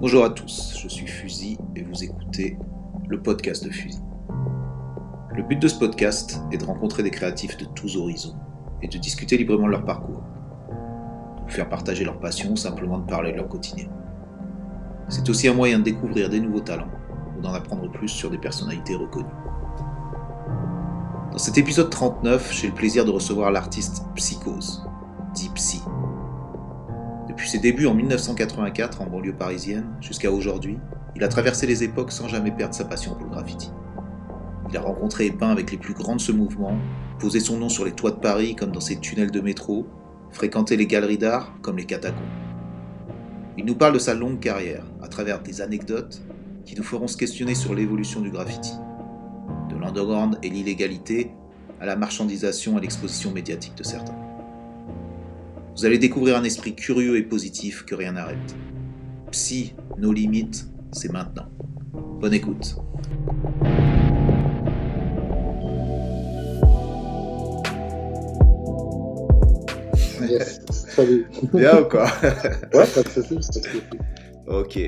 Bonjour à tous, je suis Fusil et vous écoutez le podcast de Fusil. Le but de ce podcast est de rencontrer des créatifs de tous horizons et de discuter librement de leur parcours, de vous faire partager leur passion ou simplement de parler de leur quotidien. C'est aussi un moyen de découvrir des nouveaux talents ou d'en apprendre plus sur des personnalités reconnues. Dans cet épisode 39, j'ai le plaisir de recevoir l'artiste Psychose, dit Psy. Depuis ses débuts en 1984 en banlieue parisienne jusqu'à aujourd'hui, il a traversé les époques sans jamais perdre sa passion pour le graffiti. Il a rencontré et peint avec les plus grands de ce mouvement, posé son nom sur les toits de Paris comme dans ses tunnels de métro, fréquenté les galeries d'art comme les catacombes. Il nous parle de sa longue carrière à travers des anecdotes qui nous feront se questionner sur l'évolution du graffiti, de l'underground et l'illégalité à la marchandisation et l'exposition médiatique de certains. Vous allez découvrir un esprit curieux et positif que rien n'arrête. Psy, nos limites, c'est maintenant. Bonne écoute. Yes. Salut. Bien ou quoi? Ouais, pas de soucis, pas de soucis. Ok.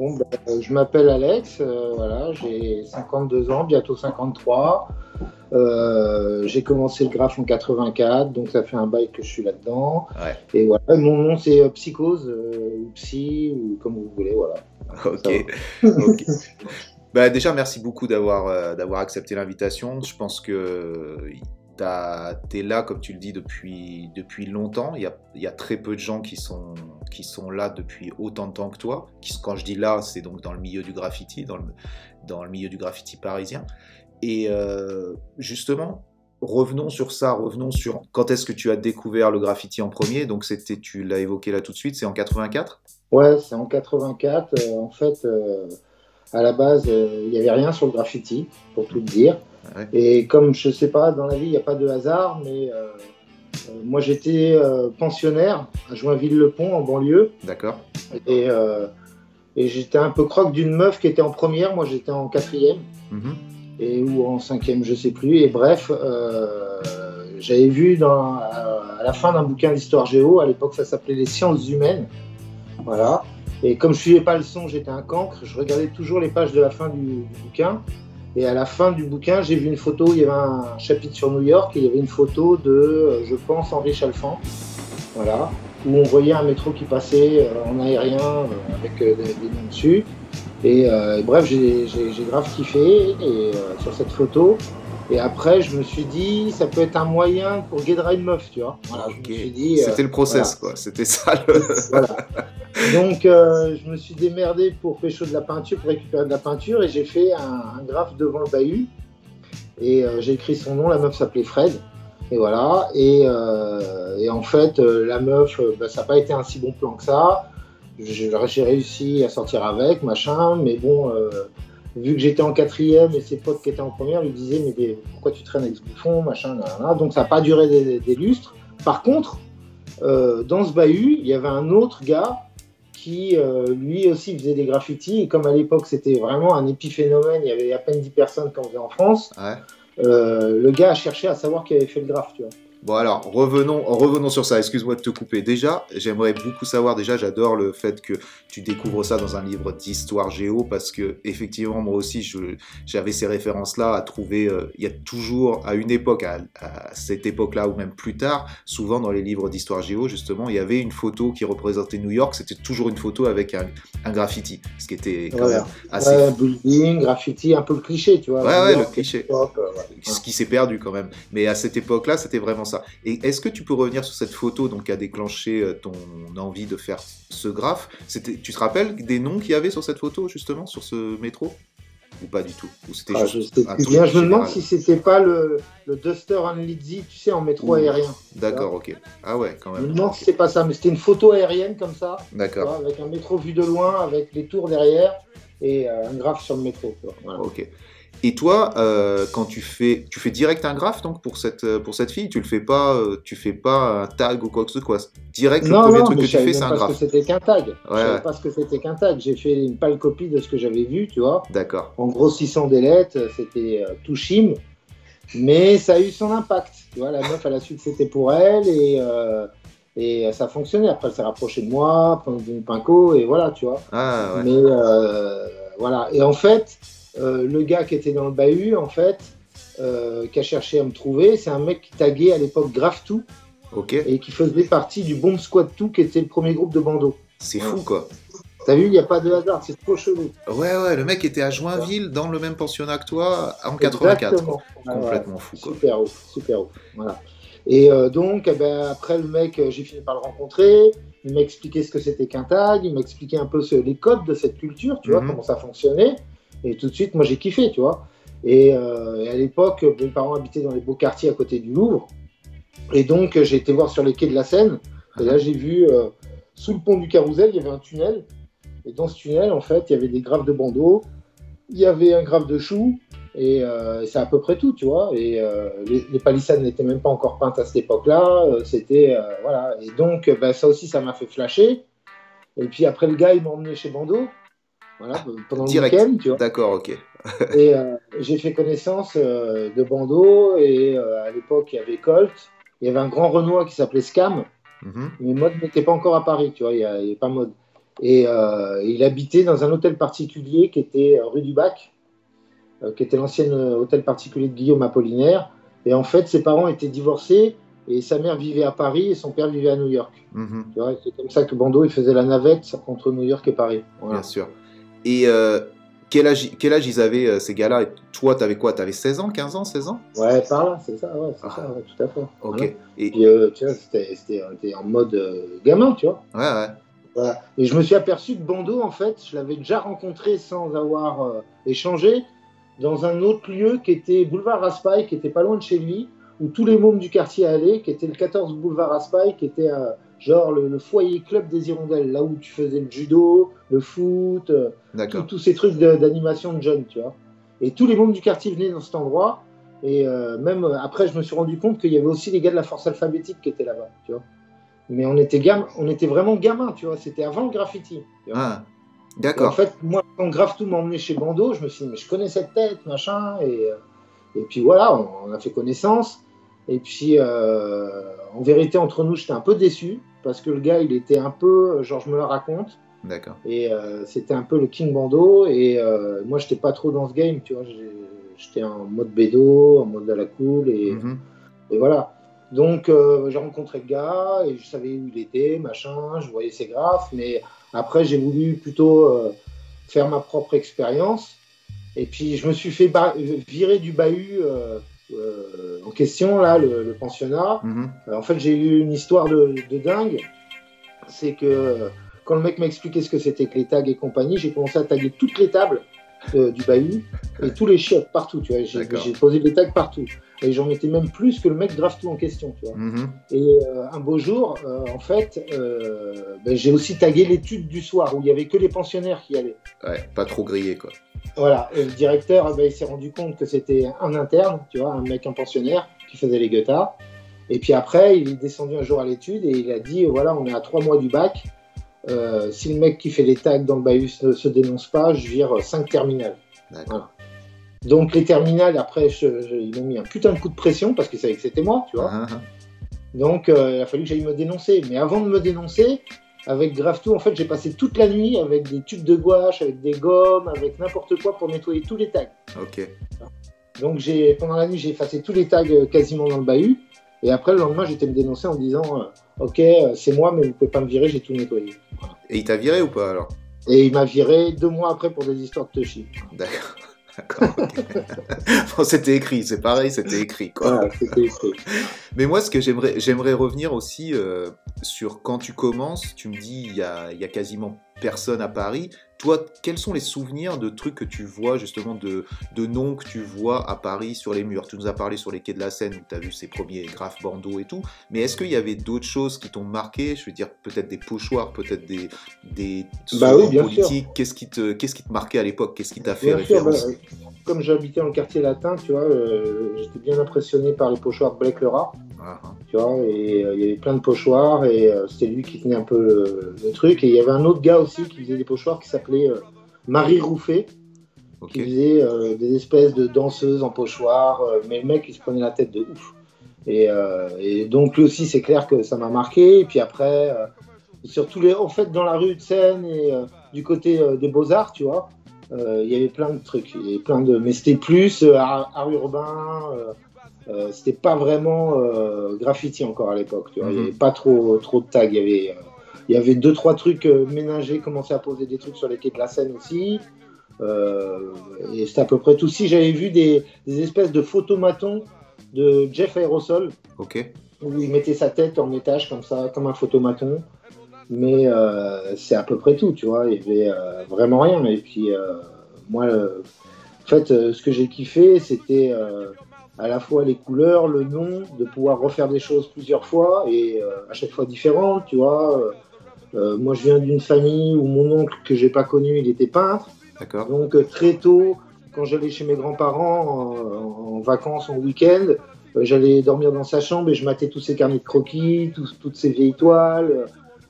Bon, bah, je m'appelle Alex, euh, voilà, j'ai 52 ans, bientôt 53. Euh, j'ai commencé le graphe en 84, donc ça fait un bail que je suis là-dedans. Ouais. Et voilà, mon nom c'est euh, Psychose, ou Psy, ou comme vous voulez, voilà. Ok. Bah, déjà, merci beaucoup d'avoir d'avoir accepté l'invitation. Je pense que tu es là, comme tu le dis, depuis, depuis longtemps. Il y, a, très peu de gens qui sont, qui sont là depuis autant de temps que toi. Quand je dis là, c'est donc dans le milieu du graffiti, dans le, dans le milieu du graffiti parisien. Et euh, justement, revenons sur ça, revenons sur quand est-ce que tu as découvert le graffiti en premier. Donc, c'était, tu l'as évoqué là tout de suite, c'est en 84 Ouais, c'est en 84. euh, en fait, euh, à la base, il n'y avait rien sur le graffiti, pour tout dire. Ouais. Et comme je sais pas, dans la vie, il n'y a pas de hasard, mais euh, euh, moi j'étais euh, pensionnaire à Joinville-le-Pont, en banlieue. D'accord Et, et j'étais un peu croque d'une meuf qui était en première, moi j'étais en quatrième, Mhm. et, ou en cinquième, je sais plus. Et bref, j'avais vu dans, à, à la fin d'un bouquin d'histoire géo, à l'époque ça s'appelait Les sciences humaines. Voilà. Et comme je suivais pas le son, j'étais un cancre, je regardais toujours les pages de la fin du, du bouquin. Et à la fin du bouquin, j'ai vu une photo, il y avait un chapitre sur New York, et il y avait une photo de, euh, je pense, Henri Chalfant. Voilà. Où on voyait un métro qui passait euh, en aérien euh, avec des, des noms dessus. Et bref, j'ai grave kiffé et, sur cette photo. Et après, je me suis dit, ça peut être un moyen pour guédrer une meuf, tu vois. Voilà, je me suis dit. euh, C'était le process, quoi. C'était ça le. voilà. Donc, euh, je me suis démerdé pour pécho de la peinture, pour récupérer de la peinture, et j'ai fait un, un graphe devant le bahut. Et euh, j'ai écrit son nom, la meuf s'appelait Fred. Et voilà. Et, et en fait, la meuf, bah, ça n'a pas été un si bon plan que ça. J'ai réussi à sortir avec, machin, mais bon, vu que j'étais en quatrième et ses potes qui étaient en première lui disaient Mais des- pourquoi tu traînes avec ce bouffon, machin, nan. Donc ça n'a pas duré des, des lustres. Par contre, euh, dans ce bahut, il y avait un autre gars qui euh, lui aussi faisait des graffitis. Et comme à l'époque c'était vraiment un épiphénomène, il y avait à peine 10 personnes qui en faisaient en France, Ouais. euh, le gars a cherché à savoir qui avait fait le graphe, tu vois. Bon alors, revenons, revenons sur ça, excuse-moi de te couper. Déjà, j'aimerais beaucoup savoir, déjà j'adore le fait que tu découvres ça dans un livre d'histoire géo, parce que effectivement moi aussi j'avais ces références-là à trouver, euh, il y a toujours, à une époque, à, à cette époque-là ou même plus tard, souvent dans les livres d'histoire géo justement, il y avait une photo qui représentait New York, c'était toujours une photo avec un, un graffiti, ce qui était quand même assez... Ouais, building, graffiti, un peu le cliché, tu vois. Ouais, ouais, le cliché. euh, ouais. ce qui s'est perdu quand même. Mais à cette époque-là, c'était vraiment ça. Et est-ce que tu peux revenir sur cette photo donc, qui a déclenché euh, ton envie de faire ce graphe? Tu te rappelles des noms qu'il y avait sur cette photo, justement, sur ce métro? Ou pas du tout? Ou c'était Ah, juste je un truc bien. Je me demande si c'était pas le, le Duster and Lizzy, tu sais, en métro Ouh. aérien. D'accord, ok. Ah ouais, quand Je me même. demande si c'est pas ça, mais c'était une photo aérienne comme ça, D'accord, avec un métro vu de loin, avec les tours derrière et euh, un graphe sur le métro. Voilà. ok. Et toi, euh, quand tu fais, tu fais direct un graphe donc pour cette euh, pour cette fille, tu le fais pas, euh, tu fais pas un tag ou quoi que ce soit. Direct, le Non, premier non, truc que je tu savais fais, c'est un graphe. que c'était qu'un tag. Je Ouais, savais ouais. pas ce que c'était qu'un tag. J'ai fait une pâle copie de ce que j'avais vu, tu vois. D'accord. En grossissant des lettres, c'était euh, tout chim. Mais ça a eu son impact. Tu vois, la meuf, elle a su que c'était pour elle et, euh, et ça fonctionnait. Après, elle s'est rapprochée de moi, est devenu pinko, et voilà, tu vois. Ah, ouais. Mais voilà. Et en fait, euh, le gars qui était dans le bahut, en fait, euh, qui a cherché à me trouver, c'est un mec qui taguait à l'époque Ok. et qui faisait partie du Bomb Squad 2, qui était le premier groupe de bandeau. C'est fou, quoi. T'as vu, il n'y a pas de hasard, c'est trop chelou. Ouais, ouais, le mec était à Joinville, dans le même pensionnat que toi, en 84. Exactement. Ouais, ouais. Complètement fou, quoi. Super ouf, super ouf. Voilà. Et euh, donc, eh ben, après, le mec, j'ai fini par le rencontrer. Il m'a expliqué ce que c'était qu'un tag. Il m'a expliqué un peu ce- les codes de cette culture, tu vois, Mhm. comment ça fonctionnait. Et tout de suite, moi, j'ai kiffé, tu vois. Et, euh, à l'époque, mes parents habitaient dans les beaux quartiers à côté du Louvre. Et donc, j'ai été voir sur les quais de la Seine. Et là, j'ai vu, euh, sous le pont du Carousel, il y avait un tunnel. Et dans ce tunnel, en fait, il y avait des graves de bandeaux. Il y avait un grave de choux. Et euh, c'est à peu près tout, tu vois. Et les, palissades n'étaient même pas encore peintes à cette époque-là. C'était. voilà. Et donc, ben, ça aussi, ça m'a fait flasher. Et puis après, le gars, il m'a emmené chez Bando. Voilà, pendant le Direct. week-end, tu vois. D'accord, ok. Et euh, j'ai fait connaissance euh, de Bando. Et euh, à l'époque, il y avait Colt. Il y avait un grand Renoir qui s'appelait Scam. Mhm. Mais Mode n'était pas encore à Paris, tu vois. Il n'y avait pas Mode. Et il habitait dans un hôtel particulier qui était rue du Bac, qui était l'ancien hôtel particulier de Guillaume Apollinaire. Et en fait, ses parents étaient divorcés et sa mère vivait à Paris et son père vivait à New York. Mhm. Vois, c'est comme ça que Bando il faisait la navette entre New York et Paris. Voilà. Bien sûr. Et euh, quel, âge, quel âge ils avaient, euh, ces gars-là? Toi, t'avais quoi? T'avais 16 ans, 15 ans, 16 ans? Ouais, par là, c'est ça, ouais, c'est Ah. ça, ouais, tout à fait. Ok. Ouais. Et, Puis, euh, tu vois, c'était, en mode euh, gamin, tu vois. ouais, ouais. Voilà. Et je me suis aperçu que Bando, en fait, je l'avais déjà rencontré sans avoir échangé dans un autre lieu qui était boulevard Raspail, qui était pas loin de chez lui, où tous les mômes du quartier allaient, qui était le 14 boulevard Raspail, qui était euh, genre le, le foyer club des Hirondelles, là où tu faisais le judo, le foot, euh, tous- D'accord. ces trucs d'animation de jeunes, tu vois. Et tous les mômes du quartier venaient dans cet endroit. Et euh, même euh, après, je me suis rendu compte qu'il y avait aussi les gars de la force alphabétique qui étaient là-bas, tu vois. Mais on était, gam on était vraiment gamins, tu vois. C'était avant le graffiti. Ah, Et en D'accord. fait, moi, quand Graftou m'a emmené chez Bando, je me suis dit, mais je connais cette tête, machin. Et, et puis voilà, on, on a fait connaissance. Et puis, euh, en vérité, entre nous, j'étais un peu déçu parce que le gars, il était un peu, euh, genre, je me le raconte. D'accord. Et euh, c'était un peu le King Bando. Et euh, moi, j'étais pas trop dans ce game, tu vois. J'étais en mode bédo, en mode à la cool. Et, Mhm. et voilà. Donc, euh, j'ai rencontré le gars et je savais où il était, machin. Je voyais ses graphes. Mais après, j'ai voulu plutôt faire ma propre expérience. Et puis, je me suis fait virer du bahut euh, en question, là, le, le pensionnat. Mhm. Euh, En fait, j'ai eu une histoire de, de dingue. C'est que euh, quand le mec m'a expliqué ce que c'était que les tags et compagnie, j'ai commencé à taguer toutes les tables euh, du bahut et tous les chiottes partout. Tu vois, j'ai, posé des tags partout. Et j'en mettais même plus que le mec grave tout en question. Tu vois. Mhm. Et euh, un beau jour, euh, en fait, ben, j'ai aussi tagué l'étude du soir où il y avait que les pensionnaires qui allaient. Ouais, pas trop grillé, quoi. Voilà, et le directeur, ben, il s'est rendu compte que c'était un interne, tu vois, un mec, un pensionnaire qui faisait les guettards. Et puis après, il est descendu un jour à l'étude et il a dit voilà, on est à trois mois du bac. Euh, si le mec qui fait les tags dans le bahut ne se dénonce pas, je vire cinq terminales. D'accord. Donc les terminales, après, je- je- ils m'ont mis un putain de coup de pression parce qu'ils savaient que c'était moi, tu vois. Ah, ah, Donc euh, il a fallu que j'aille me dénoncer. Mais avant de me dénoncer, avec Graftou, en fait, j'ai passé toute la nuit avec des tubes de gouache, avec des gommes, avec n'importe quoi pour nettoyer tous les tags. ah. Ok. Donc j'ai pendant la nuit, j'ai effacé tous les tags euh, quasiment dans le bahut. Et après, le lendemain, j'étais me dénoncer en disant euh, Ok, euh, c'est moi, mais vous pouvez pas me virer, j'ai tout nettoyé. Et il t'a viré ou pas alors? Et il m'a viré deux mois après pour des histoires de touchy. D'accord. Bon, c'était écrit, c'est pareil, c'était écrit, quoi. Écrit. Mais moi, ce que j'aimerais, j'aimerais revenir aussi euh, sur quand tu commences, tu me dis il y a, il y a quasiment personne à Paris. Toi, quels sont les souvenirs de trucs que tu vois, justement, de, de noms que tu vois à Paris sur les murs? Tu nous as parlé sur les quais de la Seine où tu as vu ces premiers graphes bandeaux et tout. Mais est-ce qu'il y avait d'autres choses qui t'ont marqué? Je veux dire, peut-être des pochoirs, peut-être des, des Bah oui, politiques. Qu'est-ce qui, te, qu'est-ce qui te marquait à l'époque? Qu'est-ce qui t'a fait Bien sûr, référence? bah, comme j'habitais dans le quartier latin, tu vois, euh, j'étais bien impressionné par les pochoirs de Blake le rat. Ah, ah. tu vois, et euh, il y avait plein de pochoirs, et euh, c'était lui qui tenait un peu le, le truc. Et il y avait un autre gars aussi qui faisait des pochoirs qui s'appelait Marie Rouffet, Ok. qui faisait des espèces de danseuses en pochoir, euh, mais le mec il se prenait la tête de ouf. Et, et donc lui aussi, c'est clair que ça m'a marqué. Et puis après, euh, surtout les, en fait, dans la rue de Seine et du côté des Beaux Arts, tu vois, il y avait plein de trucs. Il y avait plein de, mais c'était plus euh, art, art urbain. euh, euh, c'était pas vraiment euh, graffiti encore à l'époque. Il y Mhm. avait pas trop trop de tags. Il y avait euh, il y avait deux trois trucs euh, ménagés, commençaient à poser des trucs sur les quais de la Seine aussi. Euh, et c'était à peu près tout. Si j'avais vu des, des espèces de photomatons de Jeff Aerosol où il mettait sa tête en étage comme ça, comme un photomaton. Mais euh, c'est à peu près tout, tu vois. Il y avait euh, vraiment rien. Et puis euh, moi, en fait, ce que j'ai kiffé, c'était à la fois les couleurs, le nom, de pouvoir refaire des choses plusieurs fois et à chaque fois différentes, tu vois. Moi, je viens d'une famille où mon oncle que j'ai pas connu, il était peintre. D'accord. Donc très tôt, quand j'allais chez mes grands-parents en, en vacances, en week-end, j'allais dormir dans sa chambre et je matais tous ses carnets de croquis, toutes ses vieilles toiles.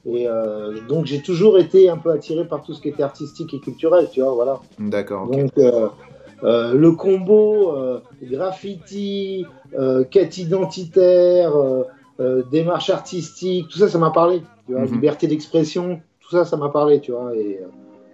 Et euh, donc j'ai toujours été un peu attiré par tout ce qui était artistique et culturel, tu vois, voilà. D'accord. Donc euh, euh, le combo graffiti, quête identitaire, démarche artistique, tout ça, ça m'a parlé. Tu vois, Mhm. liberté d'expression, tout ça, ça m'a parlé, tu vois. Et,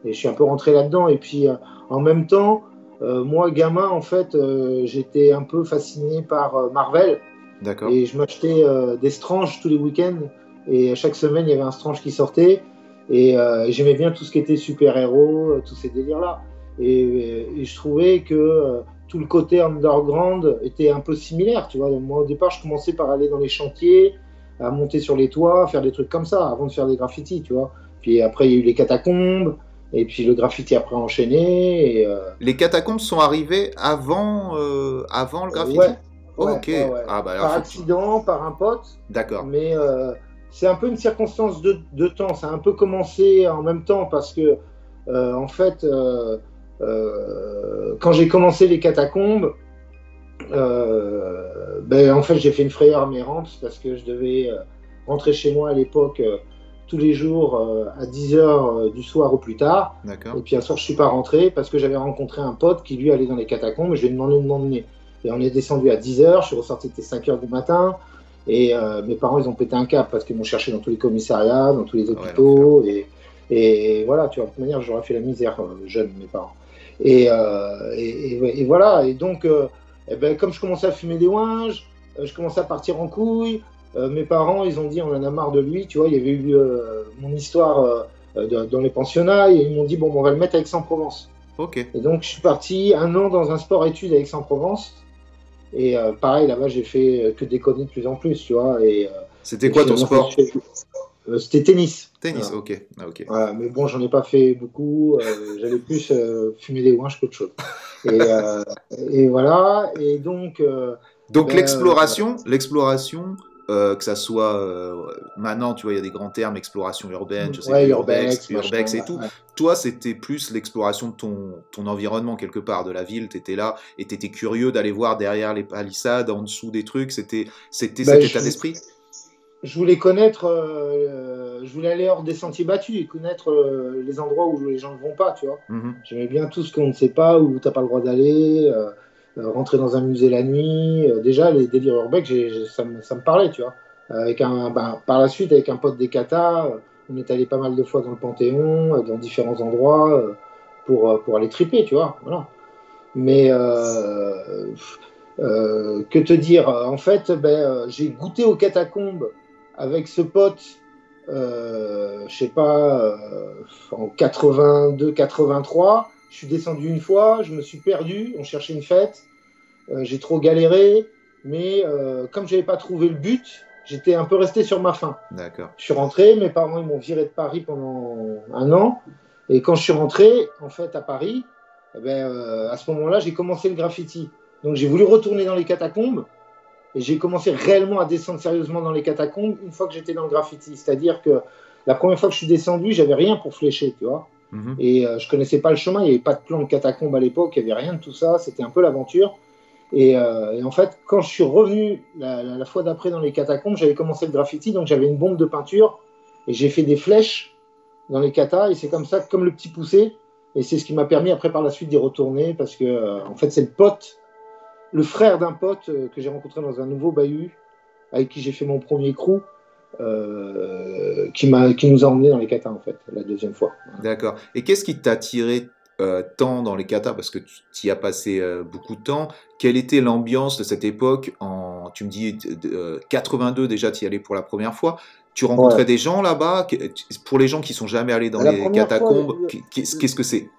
et je suis un peu rentré là-dedans. Et puis en même temps, moi, gamin, en fait, j'étais un peu fasciné par Marvel. D'accord. Et je m'achetais des stranges tous les week-ends. Et chaque semaine, il y avait un strange qui sortait. Et euh, j'aimais bien tout ce qui était super-héros, euh, tous ces délires-là. Et, et je trouvais que euh, tout le côté underground était un peu similaire. Tu vois, moi, au départ, je commençais par aller dans les chantiers, à monter sur les toits, faire des trucs comme ça, avant de faire des graffitis, tu vois. Puis après, il y a eu les catacombes. Et puis le graffiti après enchaîné. Et, euh, Les catacombes sont arrivées avant, euh, avant le graffiti? Ouais, Oh, ouais, ok. ouais, ouais. Ah, bah, alors, par accident, par un pote. D'accord. mais euh, c'est un peu une circonstance de, de temps. Ça a un peu commencé en même temps parce que, euh, en fait, euh, euh, quand j'ai commencé les catacombes, ben, en fait, j'ai fait une frayeur à mes rampes parce que je devais rentrer chez moi à l'époque tous les jours à 10h du soir au plus tard. Et puis un soir, je suis pas rentré parce que j'avais rencontré un pote qui lui allait dans les catacombes et je lui ai demandé de m'emmener. Et on est descendu à 10h, je suis ressorti à 5h du matin. Et euh, mes parents, ils ont pété un cap parce qu'ils m'ont cherché dans tous les commissariats, dans tous les hôpitaux. et, et voilà, tu vois, de toute manière, j'aurais fait la misère euh, jeune, mes parents. Et, euh, et, et- et voilà, et donc, eh ben, comme je commençais à fumer des ouinges, je commençais à partir en couille. mes parents, ils ont dit, on en a marre de lui. Tu vois, il y avait eu mon histoire de- dans les pensionnats et ils m'ont dit, bon, on va le mettre à Aix-en-Provence. Ok. Et donc, je suis parti un an dans un sport-études à Aix-en-Provence. Et euh, pareil, là-bas, j'ai fait euh, que déconner de plus en plus, tu vois. Et, euh, C'était quoi ton sport C'était tennis. Tennis, Voilà. ok. Ah, ok. Voilà, mais bon, j'en ai pas fait beaucoup. J'allais plus fumer des ouinges qu'autre chose. Et, et voilà. Et donc, Donc Ben, l'exploration, l'exploration, euh, que ça soit euh, maintenant, tu vois, il y a des grands termes, exploration urbaine, je sais ouais, urbex, urbex, et tout. ouais. Toi, c'était plus l'exploration de ton, ton environnement quelque part, de la ville. T'étais là et t'étais curieux d'aller voir derrière les palissades, en dessous des trucs. C'était, c'était Ben, cet état d'esprit? Je voulais connaître, euh, je voulais aller hors des sentiers battus et connaître les endroits où les gens ne vont pas, tu vois. Mhm. J'aimais bien tout ce qu'on ne sait pas, où tu n'as pas le droit d'aller, rentrer dans un musée la nuit. Euh, déjà, les délires j'ai- ça, me, ça me parlait, tu vois. Avec un, ben, par la suite, avec un pote des euh, on est allé pas mal de fois dans le Panthéon, euh, dans différents endroits, euh, pour, euh, pour aller triper, tu vois. Voilà. Mais euh, euh, que te dire En fait, ben, euh, j'ai goûté aux catacombes avec ce pote, euh, je sais pas, euh, en 82-83. Je suis descendu une fois, je me suis perdu, on cherchait une fête, euh, j'ai trop galéré, mais euh, comme j'avais pas trouvé le but, j'étais un peu resté sur ma faim. D'accord. Je suis rentré, mes parents ils m'ont viré de Paris pendant un an, et quand je suis rentré, en fait, à Paris, eh ben, euh, à ce moment-là, j'ai commencé le graffiti. Donc j'ai voulu retourner dans les catacombes, et j'ai commencé réellement à descendre sérieusement dans les catacombes une fois que j'étais dans le graffiti. C'est-à-dire que la première fois que je suis descendu, j'avais rien pour flécher, tu vois. Mhm. Et euh, je connaissais pas le chemin, il n'y avait pas de plan de catacombe à l'époque, il n'y avait rien de tout ça, c'était un peu l'aventure. Et, euh, en fait, quand je suis revenu la, la- fois d'après dans les catacombes, j'avais commencé le graffiti, donc j'avais une bombe de peinture et j'ai fait des flèches dans les catas et c'est comme ça, comme le petit poussé. Et c'est ce qui m'a permis après par la suite d'y retourner parce que euh, en fait c'est le pote, le frère d'un pote euh, que j'ai rencontré dans un nouveau bahut avec qui j'ai fait mon premier crew. Qui, m'a, qui nous a emmenés dans les katas en fait, la deuxième fois. D'accord. Et qu'est-ce qui t'a tiré euh, tant dans les katas parce que tu y as passé euh, beaucoup de temps. Quelle était l'ambiance de cette époque en, Tu me dis 82 euh, déjà, tu y allais pour la première fois. Tu rencontrais des gens là-bas? Pour les gens qui sont jamais allés dans les catacombes, qu'est-ce que c'est?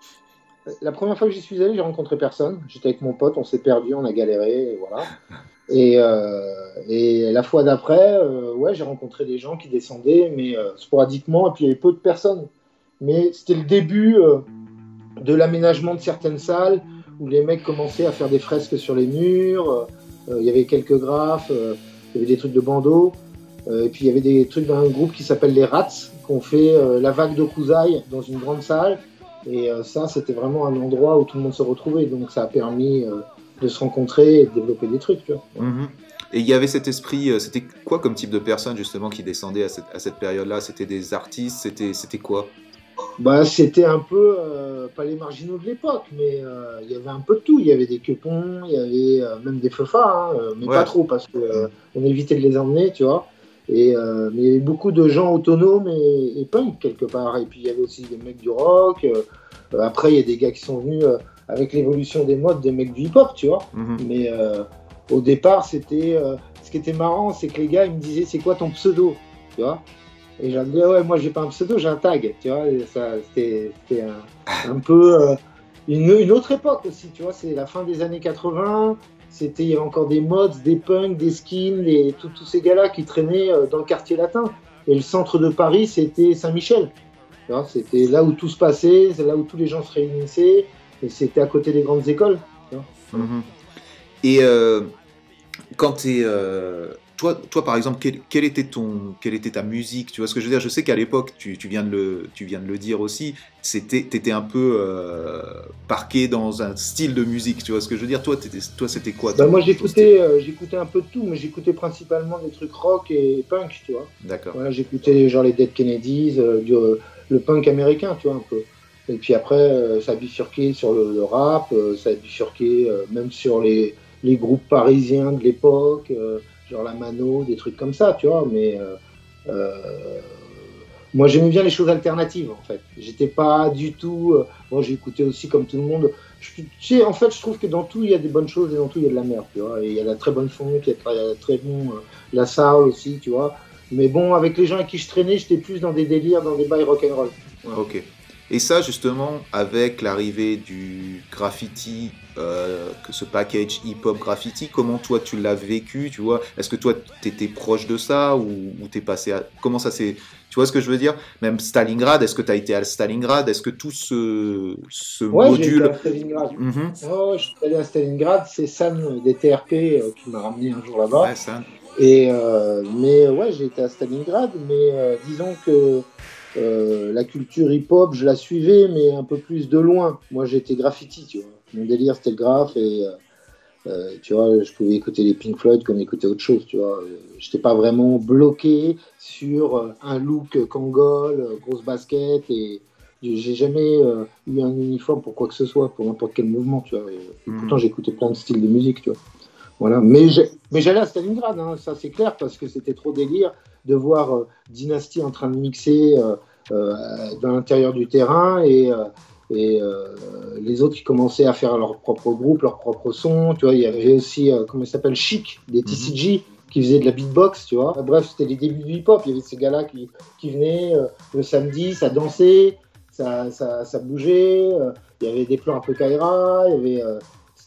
La première fois que j'y suis allé, j'ai rencontré personne. J'étais avec mon pote, on s'est perdu, on a galéré, et voilà. Et, et, la fois d'après, ouais, j'ai rencontré des gens qui descendaient, mais sporadiquement, et puis il y avait peu de personnes. Mais c'était le début de l'aménagement de certaines salles où les mecs commençaient à faire des fresques sur les murs. Euh, il y avait quelques graphes, euh, il y avait des trucs de bandeau. Euh, et puis il y avait des trucs d'un groupe qui s'appelle les Rats, qui ont fait la vague de Kouzaï dans une grande salle. Et ça, c'était vraiment un endroit où tout le monde se retrouvait. Donc ça a permis de se rencontrer et de développer des trucs. Mhm. Et il y avait cet esprit, c'était quoi comme type de personnes justement qui descendaient à cette, à cette période-là? C'était des artistes? C'était quoi? Bah, c'était un peu, euh, pas les marginaux de l'époque, mais euh, il y avait un peu de tout. Il y avait des quepons, il y avait euh, même des feufas, hein, mais pas trop parce qu'on on évitait de les emmener, tu vois. Et, mais il y avait beaucoup de gens autonomes et, punk quelque part. Et puis il y avait aussi des mecs du rock. après, il y a des gars qui sont venus avec l'évolution des modes, des mecs du hip-hop, tu vois. Mhm. Mais au départ, c'était. ce qui était marrant, c'est que les gars, ils me disaient c'est quoi ton pseudo, tu vois. Et j'ai dit, ouais, moi j'ai pas un pseudo, j'ai un tag, tu vois. C'était un, peu euh, une, une, autre époque aussi, tu vois. C'est la fin des années 80. C'était, il y avait encore des mods, des punks, des skins, et tous ces gars-là qui traînaient euh, dans le quartier latin. Et le centre de Paris, c'était Saint-Michel. C'était là où tout se passait, c'est là où tous les gens se réunissaient, et c'était à côté des grandes écoles. Mhm. Et euh, quand tu es toi, toi, par exemple, quelle, était ton, quelle était ta musique? Tu vois ce que je veux dire? Je sais qu'à l'époque, tu, viens de le, tu viens de le dire aussi, c'était, étais un peu euh, parqué dans un style de musique. Tu vois ce que je veux dire? Toi, toi, c'était quoi? Bah, Moi, j'écoutais, euh, j'écoutais un peu de tout, mais j'écoutais principalement des trucs rock et punk, tu vois. D'accord. j'écoutais genre les Dead Kennedys, euh, le punk américain, tu vois un peu. Et puis après, ça a bifurqué sur le, rap, ça a bifurqué même sur les, les groupes parisiens de l'époque genre la mano, des trucs comme ça, tu vois. Mais euh, euh, moi, j'aimais bien les choses alternatives, en fait. J'étais pas du tout. Euh, bon, j'écoutais aussi comme tout le monde. tu sais, en fait, je trouve que dans tout, il y a des bonnes choses et dans tout, il y a de la merde, tu vois. Et il y a la très bonne funk, il y a la très bon. la soul aussi, tu vois. Mais bon, avec les gens avec qui je traînais, j'étais plus dans des délires, dans des bails rock'n'roll. Ok. Et ça, justement, avec l'arrivée du graffiti, euh, ce package hip-hop graffiti, comment toi tu l'as vécu, tu vois? Est-ce que toi tu étais proche de ça ou, ou t'es passé à... Comment ça s'est... Tu vois ce que je veux dire? Même Stalingrad, est-ce que tu as été à Stalingrad? Est-ce que tout ce, ce ouais, module... Été à Stalingrad. Mhm. je suis allé à Stalingrad, c'est Sam des TRP euh, qui m'a ramené un jour là-bas. Ouais, Sam. Et, euh, mais ouais, j'ai été à Stalingrad, mais disons que euh, la culture hip-hop, je la suivais, mais un peu plus de loin. Moi, j'étais graffiti, tu vois. Mon délire, c'était le graphe et euh, euh, tu vois, je pouvais écouter les Pink Floyd comme écouter autre chose, tu vois. J'étais pas vraiment bloqué sur un look Kangol, grosse basket et j'ai jamais eu un uniforme pour quoi que ce soit, pour n'importe quel mouvement, tu vois. Hmm. Pourtant, j'écoutais plein de styles de musique, tu vois. Voilà. Mais j'allais à Stalingrad, hein, ça c'est clair, parce que c'était trop délire de voir Dynasty en train de mixer euh, dans l'intérieur du terrain et, euh, et euh, les autres qui commençaient à faire leur propre groupe, leur propre son. Tu vois, il y avait aussi, comment il s'appelle, Chic, des mhm. TCG. qui faisaient de la beatbox, tu vois. Bref, c'était les débuts du hip-hop. Il y avait ces gars-là qui, qui venaient le samedi, ça dansait, ça, ça, ça bougeait. il y avait des plans un peu Kaira, il y avait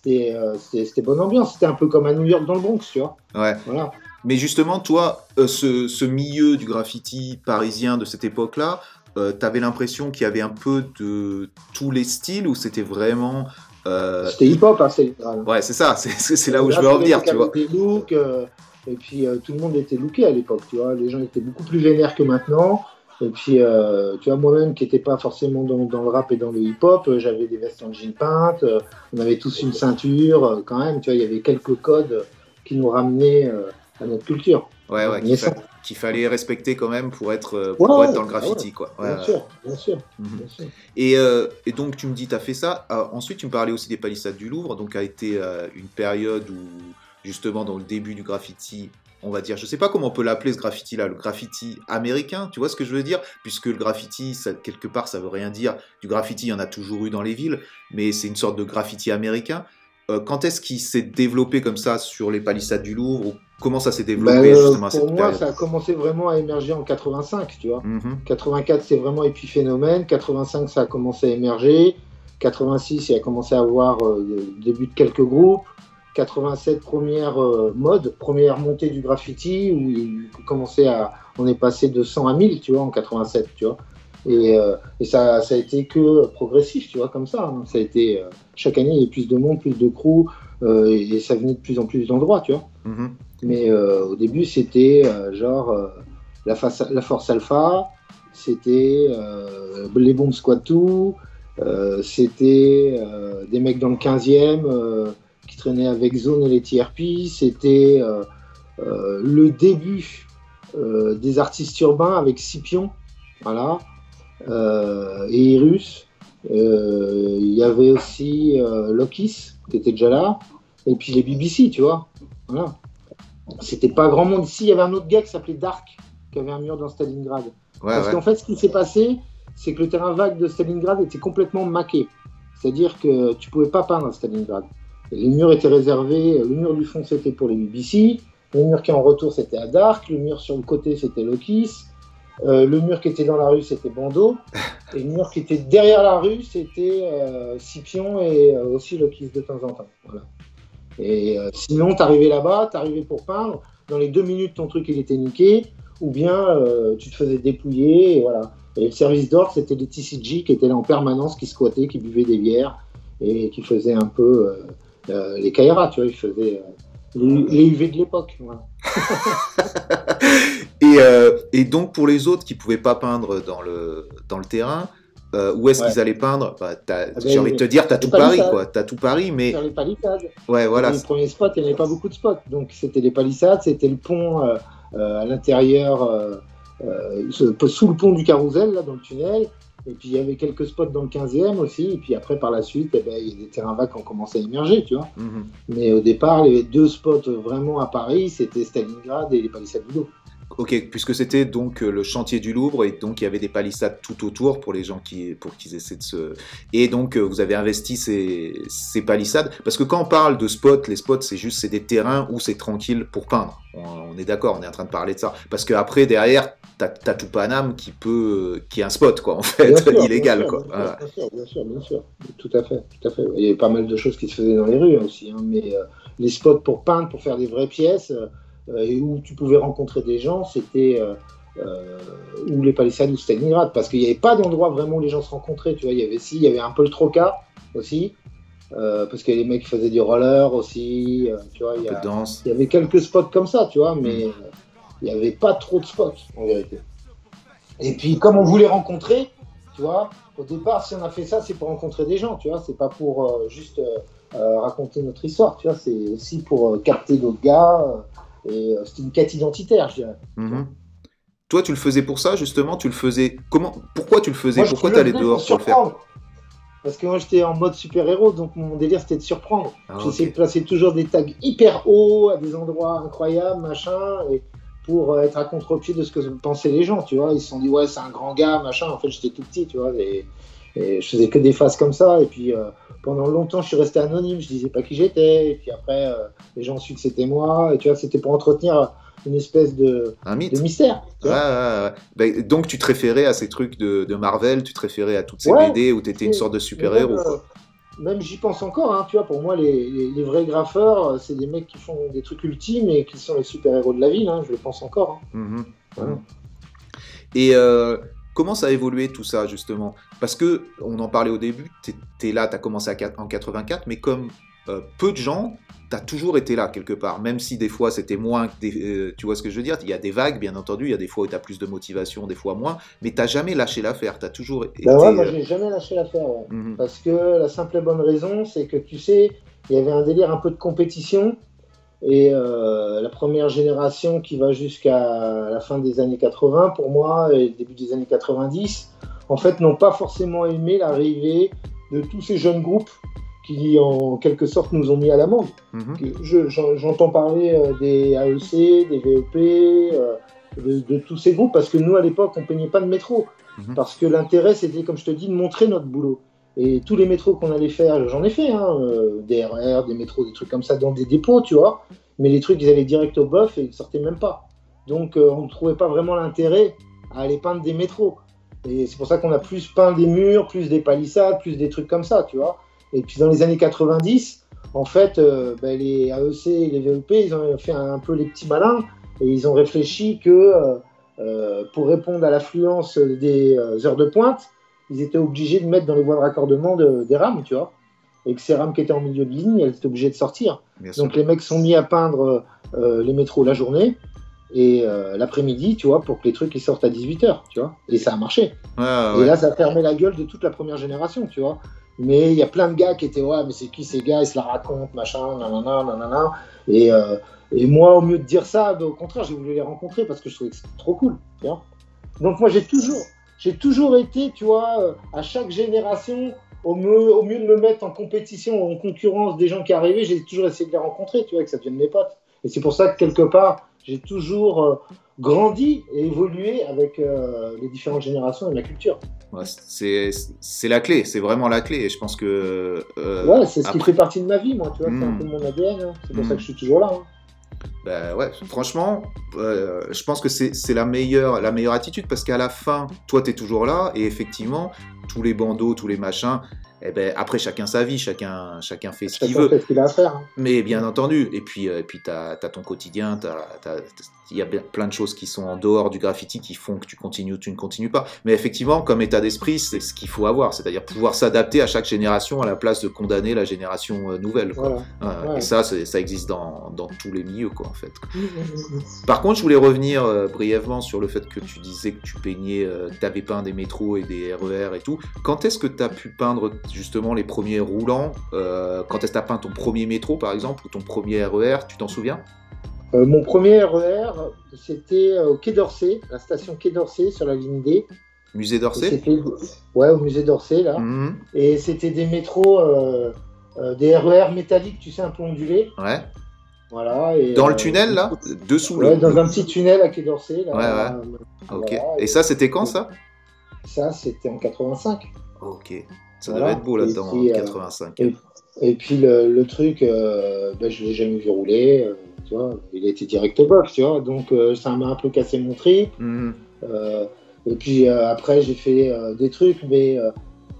c'était bonne ambiance. C'était un peu comme à New York dans le Bronx, tu vois. Ouais. Voilà. Mais justement, toi, euh, ce, milieu du graffiti parisien de cette époque-là, euh, tu avais l'impression qu'il y avait un peu de tous les styles ou c'était vraiment. Euh, c'était hip-hop, hein, c'est Ouais, c'est ça, c'est là où je veux en venir, tu vois. Des looks, et puis tout le monde était looké à l'époque, tu vois. Les gens étaient beaucoup plus vénères que maintenant. Et puis, tu vois, moi-même qui n'étais pas forcément dans, dans, le rap et dans le hip-hop, j'avais des vestes en jean peinte, on avait tous une ceinture, quand même, tu vois, il y avait quelques codes qui nous ramenaient à notre culture. Ouais, ouais, qu'il, fallait respecter quand même pour être, euh, pour être dans le graffiti. Quoi. bien, sûr, bien, sûr, mhm. Et, euh, et, donc, tu me dis, tu as fait ça. Euh, ensuite, tu me parlais aussi des palissades du Louvre, donc a été une période où, justement, dans le début du graffiti, on va dire, je sais pas comment on peut l'appeler ce graffiti-là, le graffiti américain, tu vois ce que je veux dire? Puisque le graffiti, ça, quelque part, ça veut rien dire. Du graffiti, il y en a toujours eu dans les villes, mais c'est une sorte de graffiti américain. Euh, quand est-ce qu'il s'est développé comme ça sur les palissades du Louvre? Comment ça s'est développé bah, justement à cette Pour moi, ça a commencé vraiment à émerger en 85, tu vois. Mhm. 84, c'est vraiment épiphénomène. 85, ça a commencé à émerger. 86, il a commencé à avoir euh, le début de quelques groupes. 87, première mode, première montée du graffiti, où il commençait à, on est passé de 100 à 1000, tu vois, en 87, tu vois. Et, euh, et ça, ça a été que progressif, tu vois, comme ça. hein. Ça a été, euh, chaque année, il y avait plus de monde, plus de crew, euh, et, et ça venait de plus en plus d'endroits, tu vois. Mhm. Mais au début, c'était genre la, face- la Force Alpha, c'était les bombes Squatou, euh, c'était des mecs dans le 15e avec Zone et les TRP, c'était euh, euh, le début euh, des artistes urbains avec Scipion, voilà, et Irus. Il y avait aussi Lokis qui était déjà là, et puis les BBC, tu vois. Voilà. C'était pas grand monde. Ici, il y avait un autre gars qui s'appelait Dark, qui avait un mur dans Stalingrad. Ouais, Parce ouais. qu'en fait, ce qui s'est passé, c'est que le terrain vague de Stalingrad était complètement maqué. C'est-à-dire que tu pouvais pas peindre à Stalingrad. Les murs étaient réservés, le mur du fond c'était pour les BBC, le mur qui est en retour c'était à Dark, le mur sur le côté c'était Lokis, euh, le mur qui était dans la rue c'était Bando, et le mur qui était derrière la rue c'était euh, Scipion et euh, aussi Lokis de temps en temps. Voilà. Et euh, sinon, t'arrivais là-bas, t'arrivais pour peindre, dans les deux minutes ton truc il était niqué, ou bien tu te faisais dépouiller, et voilà. Et le service d'ordre, c'était les TCG qui étaient là en permanence, qui squattaient, qui buvaient des bières, et qui faisaient un peu euh, les Kaira, tu vois, ils faisaient euh, les, UV de l'époque. Voilà. Et, euh, et donc pour les autres qui pouvaient pas peindre dans le, dans le terrain, euh, où est-ce Ouais. qu'ils allaient peindre? Bah, t'as- ben, J'ai envie de te dire, t'as tout Paris, quoi. T'as tout Paris, mais les palissades. ouais, voilà. Les premiers spots, il n'y avait pas beaucoup de spots. Donc c'était les palissades, c'était le pont euh, euh, à l'intérieur, euh, euh, sous le pont du carrousel, là, dans le tunnel. Et puis il y avait quelques spots dans le 15e aussi. Et puis après, par la suite, eh ben, il y a des terrains vagues qui ont commencé à émerger, tu vois. Mhm. Mais au départ, les deux spots vraiment à Paris, c'était Stalingrad et les palissades. Ok, puisque c'était donc euh, le chantier du Louvre et donc il y avait des palissades tout autour pour les gens qui pour qu'ils essaient de se et donc euh, vous avez investi ces, ces palissades parce que quand on parle de spots, les spots c'est juste c'est des terrains où c'est tranquille pour peindre. On, on est d'accord, on est en train de parler de ça parce que après derrière t'as t'as tout Paname qui peut qui est un spot quoi en fait sûr, illégal bien sûr, quoi. Bien, Voilà. sûr, bien sûr, bien sûr, bien sûr. Tout à fait, tout à fait. Il y avait pas mal de choses qui se faisaient dans les rues hein, aussi, hein, mais euh, les spots pour peindre, pour faire des vraies pièces, euh, et où tu pouvais rencontrer des gens, c'était euh, euh, ou les palissades ou Stalingrad, parce qu'il n'y avait pas d'endroit vraiment où les gens se rencontraient. Tu vois, il y avait si, il y avait un peu le troca aussi, euh, parce que les mecs faisaient du roller aussi. euh, tu vois, il y, avait quelques spots comme ça, tu vois, mais euh, il n'y avait pas trop de spots en vérité. Et puis, comme on voulait rencontrer, tu vois, au départ, si on a fait ça, c'est pour rencontrer des gens, tu vois, c'est pas pour euh, juste euh, euh, raconter notre histoire, tu vois, c'est aussi pour euh, capter d'autres gars. Et euh, c'était une quête identitaire, je dirais. Mhm. Toi tu le faisais pour ça justement, tu le faisais comment Pourquoi tu le faisais Moi, Pourquoi t'allais dehors pour le faire. Parce que moi, j'étais en mode super-héros, donc mon délire, c'était de surprendre. Ah, J'essayais de placer toujours des tags hyper hauts, à des endroits incroyables, machin, et pour euh, être à contre-pied de ce que pensaient les gens, tu vois. Ils se sont dit, ouais, c'est un grand gars, machin. En fait, j'étais tout petit, tu vois, et, et je faisais que des faces comme ça. Et puis, euh, pendant longtemps, je suis resté anonyme, je disais pas qui j'étais. Et puis après, euh, les gens ont su que c'était moi. Et tu vois, c'était pour entretenir une espèce de, Un mythe. de mystère. Ouais, ouais, ouais. Ben, donc tu te référais à ces trucs de, de Marvel, tu te référais à toutes ces BD où tu étais une sorte de super-héros. Même, euh, même j'y pense encore, hein, tu vois, pour moi, les, les- les vrais graffeurs, c'est des mecs qui font des trucs ultimes et qui sont les super-héros de la ville, hein, je le pense encore. hein. Mhm. Voilà. Et euh, comment ça a évolué tout ça justement? Parce que on en parlait au début, tu es là, tu as commencé à en 84, mais comme euh, peu de gens, tu as toujours été là quelque part, même si des fois c'était moins, des, euh, tu vois ce que je veux dire? Il y a des vagues, bien entendu, il y a des fois où tu as plus de motivation, des fois moins, mais tu jamais lâché l'affaire, tu as toujours été... Bah ouais, moi, euh, j'ai jamais lâché l'affaire, ouais. mhm. Parce que la simple et bonne raison, c'est que tu sais, il y avait un délire un peu de compétition. Et euh, la première génération qui va jusqu'à la fin des années 80, pour moi, et début des années 90, en fait, n'ont pas forcément aimé l'arrivée de tous ces jeunes groupes qui en quelque sorte nous ont mis à l'amende. Je- j'en- J'entends parler euh, des AEC, des VEP, euh, de, de tous ces groupes, parce que nous, à l'époque, on peignait pas de métro. Mhm. Parce que l'intérêt, c'était, comme je te dis, de montrer notre boulot. Et tous les métros qu'on allait faire, j'en ai fait, hein, euh, des RR, des métros, des trucs comme ça, dans des dépôts, tu vois. Mais les trucs, ils allaient direct au bof et ils sortaient même pas. Donc, euh, on ne trouvait pas vraiment l'intérêt à aller peindre des métros. Et c'est pour ça qu'on a plus peint des murs, plus des palissades, plus des trucs comme ça, tu vois. Et puis dans les années 90, en fait, euh, ben, les AEC et les VEP, ils ont fait un, peu les petits malins et ils ont réfléchi que pour répondre à l'affluence des heures de pointe, ils étaient obligés de mettre dans les voies de raccordement de- des rames, tu vois. Et que ces rames qui étaient en milieu de ligne, elles étaient obligées de sortir. Bien sûr. Donc les mecs sont mis à peindre euh, les métros la journée et euh, l'après-midi, tu vois, pour que les trucs ils sortent à 18h, tu vois. Et ça a marché. Ouais, Et là, ça fermait la gueule de toute la première génération, tu vois. Mais il y a plein de gars qui étaient, ouais, mais c'est qui ces gars Ils se la racontent, machin, nanana, nanana. Et, euh, et moi, au mieux de dire ça, au contraire, j'ai voulu les rencontrer parce que je trouvais que c'était trop cool, tu vois. Donc moi, j'ai toujours, j'ai toujours été, tu vois, euh, à chaque génération, au mieux, au mieux de me mettre en compétition, en concurrence des gens qui arrivaient, j'ai toujours essayé de les rencontrer, tu vois, que ça devienne mes potes. Et c'est pour ça que quelque part, j'ai toujours euh, grandi et évolué avec euh, les différentes générations et ma culture. Ouais, c'est la clé, c'est vraiment la clé. Et je pense que. euh, Ouais, c'est ce qui fait partie de ma vie, moi, tu vois, c'est un Mm. peu mon ADN, hein. c'est pour Mm. ça que je suis toujours là. hein. Bah ouais, franchement, euh, je pense que c'est la meilleure, la meilleure attitude parce qu'à la fin, toi, tu es toujours là et effectivement, tous les bandeaux, tous les machins, eh ben, après, chacun sa vie, chacun, chacun fait ce qu'il veut. fait ce qu'il a à faire. hein. Mais bien entendu, et puis euh, et puis t'as as ton quotidien, il y a plein de choses qui sont en dehors du graffiti qui font que tu continues ou tu ne continues pas. Mais effectivement, comme état d'esprit, c'est ce qu'il faut avoir, c'est-à-dire pouvoir s'adapter à chaque génération à la place de condamner la génération euh, nouvelle. quoi. Voilà. Euh, Ouais. Et ça, ça existe dans, dans tous les milieux, quoi, en fait. Par contre, je voulais revenir euh, brièvement sur le fait que tu disais que tu peignais, tu avais peint des métros et des RER et tout. Quand est-ce que tu as pu peindre justement les premiers roulants euh, Quand est-ce que tu as peint ton premier métro, par exemple, ou ton premier RER Tu t'en souviens? Euh, mon premier RER, c'était euh, au Quai d'Orsay, la station Quai d'Orsay sur la ligne D. Musée Et d'Orsay? Ouais, au musée d'Orsay, là. Mhm. Et c'était des métros, euh, des RER métalliques, tu sais, un peu ondulés. Ouais. Voilà. Et, Dans le tunnel, là? Dessous Ouais, le... dans un petit tunnel à Quai d'Orsay. Là, Ouais, Euh, Ok. voilà. Et ça, c'était quand, ça? Ça, c'était en 85. Ok. Ça Voilà. devait être beau là-dedans, en euh, 85. et- Et puis le, le truc, euh, ben, je l'ai jamais vu rouler, euh, tu vois, il était direct au box, tu vois, donc euh, ça m'a un peu cassé mon trip. Mhm. Et puis après, j'ai fait des trucs, mais euh,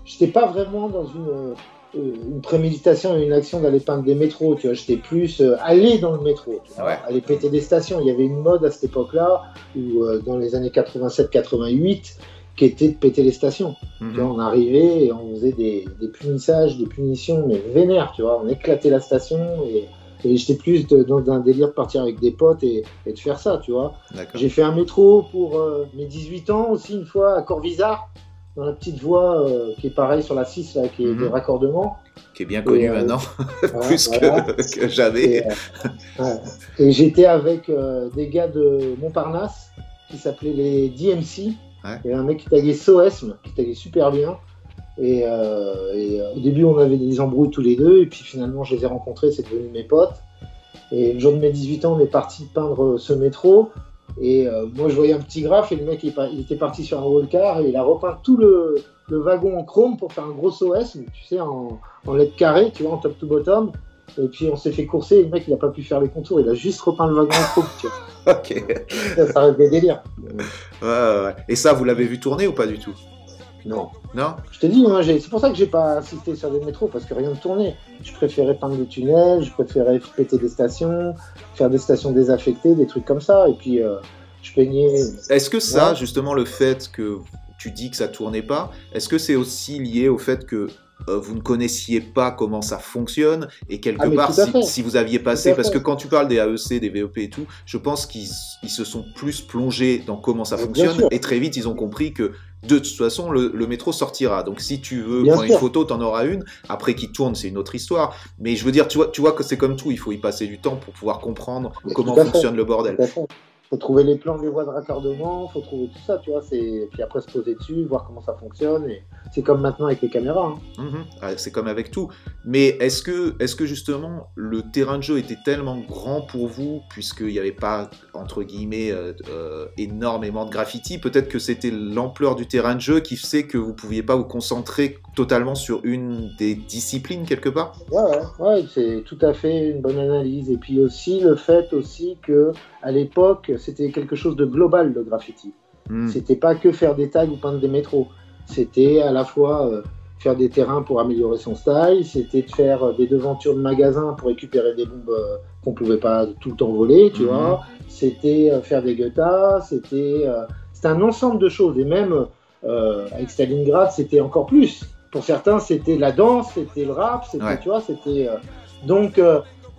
j'étais pas vraiment dans une, une préméditation et une action d'aller peindre des métros, tu vois, j'étais plus aller dans le métro, tu vois, Ouais. aller péter des stations. Il y avait une mode à cette époque-là, où dans les années 87-88, qui était de péter les stations. Mhm. Tu vois, on arrivait et on faisait des, des punissages, des punitions, mais vénères, tu vois. On éclatait la station et, et j'étais plus de- dans un délire de partir avec des potes et, et de faire ça, tu vois. J'ai fait un métro pour euh, mes 18 ans aussi, une fois à Corvisart, dans la petite voie euh, qui est pareil sur la 6, là, qui est de Mhm. raccordement. Qui est bien connu Et, euh, maintenant, plus que, voilà. que jamais. Et, ouais. Et j'étais avec des gars de Montparnasse qui s'appelaient les DMC. Il y avait un mec qui taguait SOESM, qui taguait super bien. Et, euh, euh, au début, on avait des embrouilles tous les deux. Et puis finalement, je les ai rencontrés, c'est devenu mes potes. Et le jour de mes 18 ans, on est parti peindre euh, ce métro. Et moi, je voyais un petit graphe et le mec, il, était parti sur un wallcar et il a repeint tout le, wagon en chrome pour faire un gros OS, tu sais, en, en lettres carrées, tu vois, en top to bottom. Et puis on s'est fait courser et le mec, il a pas pu faire les contours, il a juste repeint le wagon en chrome, tu vois. Ok. Ça, ça reste des délires. Ouais, ouais. Et ça, vous l'avez vu tourner ou pas du tout? Non. Non? Je te dis, j'ai- c'est pour ça que j'ai pas assisté sur des métros, parce que rien ne tournait. Je préférais peindre des tunnels, je préférais péter des stations, faire des stations désaffectées, des trucs comme ça. Et puis, euh, je peignais. Est-ce que ça, Ouais. justement, le fait que tu dis que ça tournait pas, est-ce que c'est aussi lié au fait que vous ne connaissiez pas comment ça fonctionne. Et quelque Ah, part, si, vous aviez passé, parce que quand tu parles des AEC, des VEP et tout, je pense qu'ils ils se sont plus plongés dans comment ça fonctionne. et très vite ils ont compris que de toute façon le, le métro sortira. Donc si tu veux Bien prendre une photo, t'en auras une. Après qu'il tourne, c'est une autre histoire. Mais je veux dire, tu vois, tu vois que c'est comme tout, il faut y passer du temps pour pouvoir comprendre Mais comment fonctionne le bordel. Faut trouver les plans des voies de raccordement, faut trouver tout ça, tu vois. C'est puis après se poser dessus, voir comment ça fonctionne. Et c'est comme maintenant avec les caméras. Hein. Mhm. Ah, c'est comme avec tout. Mais est-ce que, est-ce que justement le terrain de jeu était tellement grand pour vous, puisqu'il n'y avait pas entre guillemets euh, euh, énormément de graffiti Peut-être que c'était l'ampleur du terrain de jeu qui fait que vous pouviez pas vous concentrer totalement sur une des disciplines quelque part? Ouais, ouais, ouais c'est tout à fait une bonne analyse. Et puis aussi le fait aussi que à l'époque c'était quelque chose de global le graffiti. Hmm. C'était pas que faire des tags ou peindre des métros. C'était à la fois euh, faire des terrains pour améliorer son style, c'était de faire euh, des devantures de magasins pour récupérer des bombes euh, qu'on pouvait pas tout le temps voler, tu hmm. vois. C'était faire des guettas, c'était un ensemble de choses. Et même avec Stalingrad, c'était encore plus. Pour certains, c'était la danse, c'était le rap, c'était, tu vois, c'était. donc,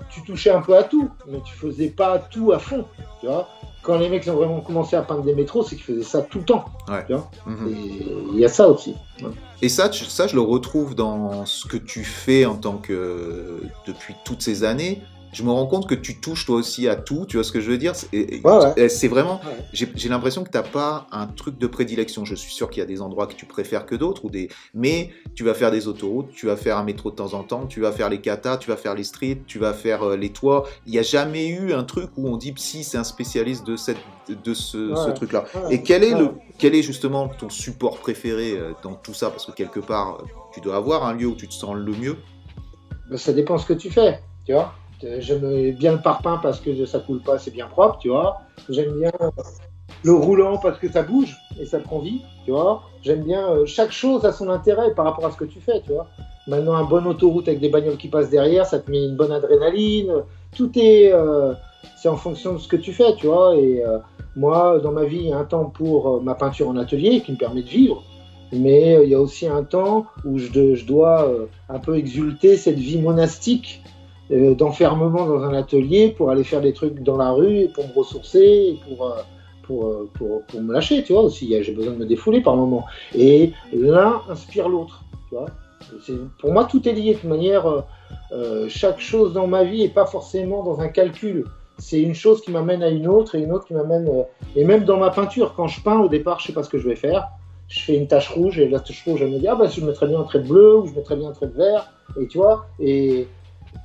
tu touchais un peu à tout, mais tu faisais pas tout à fond, tu vois. Quand les mecs ont vraiment commencé à peindre des métros, c'est qu'ils faisaient ça tout le temps. Tu vois mhm. Et il y a ça aussi. Et ça, ça, je le retrouve dans ce que tu fais en tant que depuis toutes ces années je me rends compte que tu touches toi aussi à tout, tu vois ce que je veux dire? C'est vraiment, j'ai l'impression que tu n'as pas un truc de prédilection. Je suis sûr qu'il y a des endroits que tu préfères que d'autres, ou des... mais tu vas faire des autoroutes, tu vas faire un métro de temps en temps, tu vas faire les katas, tu vas faire les streets, tu vas faire euh, les toits. Il n'y a jamais eu un truc où on dit si c'est un spécialiste de, cette, de ce, truc-là. Et quel est, le, quel est justement ton support préféré euh, dans tout ça? Parce que quelque part, euh, tu dois avoir un lieu où tu te sens le mieux. Ben, ça dépend ce que tu fais, tu vois? J'aime bien le parpaing parce que ça coule pas, c'est bien propre, tu vois. J'aime bien le roulant parce que ça bouge et ça prend vie, tu vois. J'aime bien euh, chaque chose a son intérêt par rapport à ce que tu fais, tu vois. Maintenant, un bon autoroute avec des bagnoles qui passent derrière, ça te met une bonne adrénaline. Tout est, euh, c'est en fonction de ce que tu fais, tu vois. Et euh, moi, dans ma vie, il y a un temps pour ma peinture en atelier qui me permet de vivre. Mais il y a aussi un temps où je dois un peu exulter cette vie monastique euh, d'enfermement dans un atelier pour aller faire des trucs dans la rue, pour me ressourcer, pour, euh, euh, pour, pour, me lâcher, tu vois, aussi. J'ai besoin de me défouler par moment. Et l'un inspire l'autre, tu vois. Pour moi, tout est lié. De manière, chaque chose dans ma vie n'est pas forcément dans un calcul. C'est une chose qui m'amène à une autre et une autre qui m'amène. et même dans ma peinture, quand je peins, au départ, je sais pas ce que je vais faire. Je fais une tache rouge et la tache rouge, je me dis, ah bah, je mettrais bien un trait de bleu ou je mettrais bien un trait de vert. Et tu vois, et,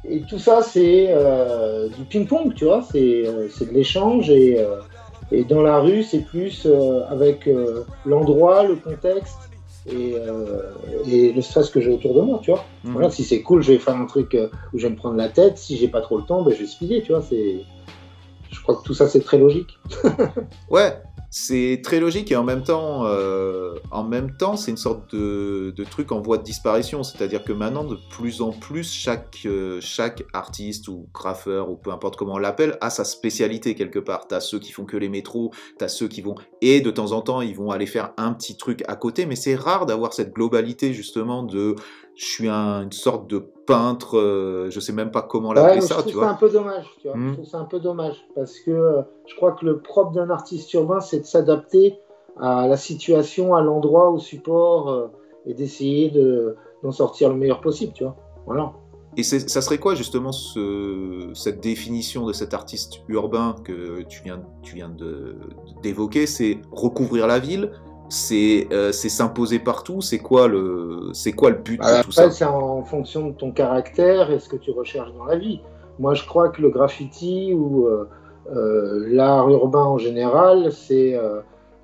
et tout ça, c'est euh, du ping-pong, tu vois, c'est euh, de l'échange. Et, euh, et, dans la rue, c'est plus avec l'endroit, le contexte et, et, le stress que j'ai autour de moi, tu vois. Mhm. Voilà, si c'est cool, je vais faire un truc où je vais me prendre la tête. Si j'ai pas trop le temps, ben, je vais speeder, tu vois. Je crois que tout ça, c'est très logique. ouais, c'est très logique et en même temps, euh, en même temps, c'est une sorte de, truc en voie de disparition. C'est-à-dire que maintenant, de plus en plus, chaque, euh, chaque artiste ou graffeur ou peu importe comment on l'appelle a sa spécialité quelque part. T'as ceux qui font que les métros, t'as ceux qui vont et de temps en temps ils vont aller faire un petit truc à côté. Mais c'est rare d'avoir cette globalité justement de je suis une sorte de peintre, euh, je sais même pas comment l'appeler ça. Je trouve ça un peu dommage, tu vois. Je hmm. trouve ça un peu dommage parce que euh, je crois que le propre d'un artiste urbain, c'est de s'adapter à la situation, à l'endroit, au support euh, et d'essayer d'en sortir le meilleur possible, tu vois. Voilà. Et ça serait quoi justement ce, cette définition de cet artiste urbain que tu viens, tu viens d'évoquer? C'est recouvrir la ville, euh, c'est s'imposer partout C'est quoi le quoi le but de tout ça? C'est en fonction de ton caractère et ce que tu recherches dans la vie. Moi, je crois que le graffiti ou euh, euh, l'art urbain en général, c'est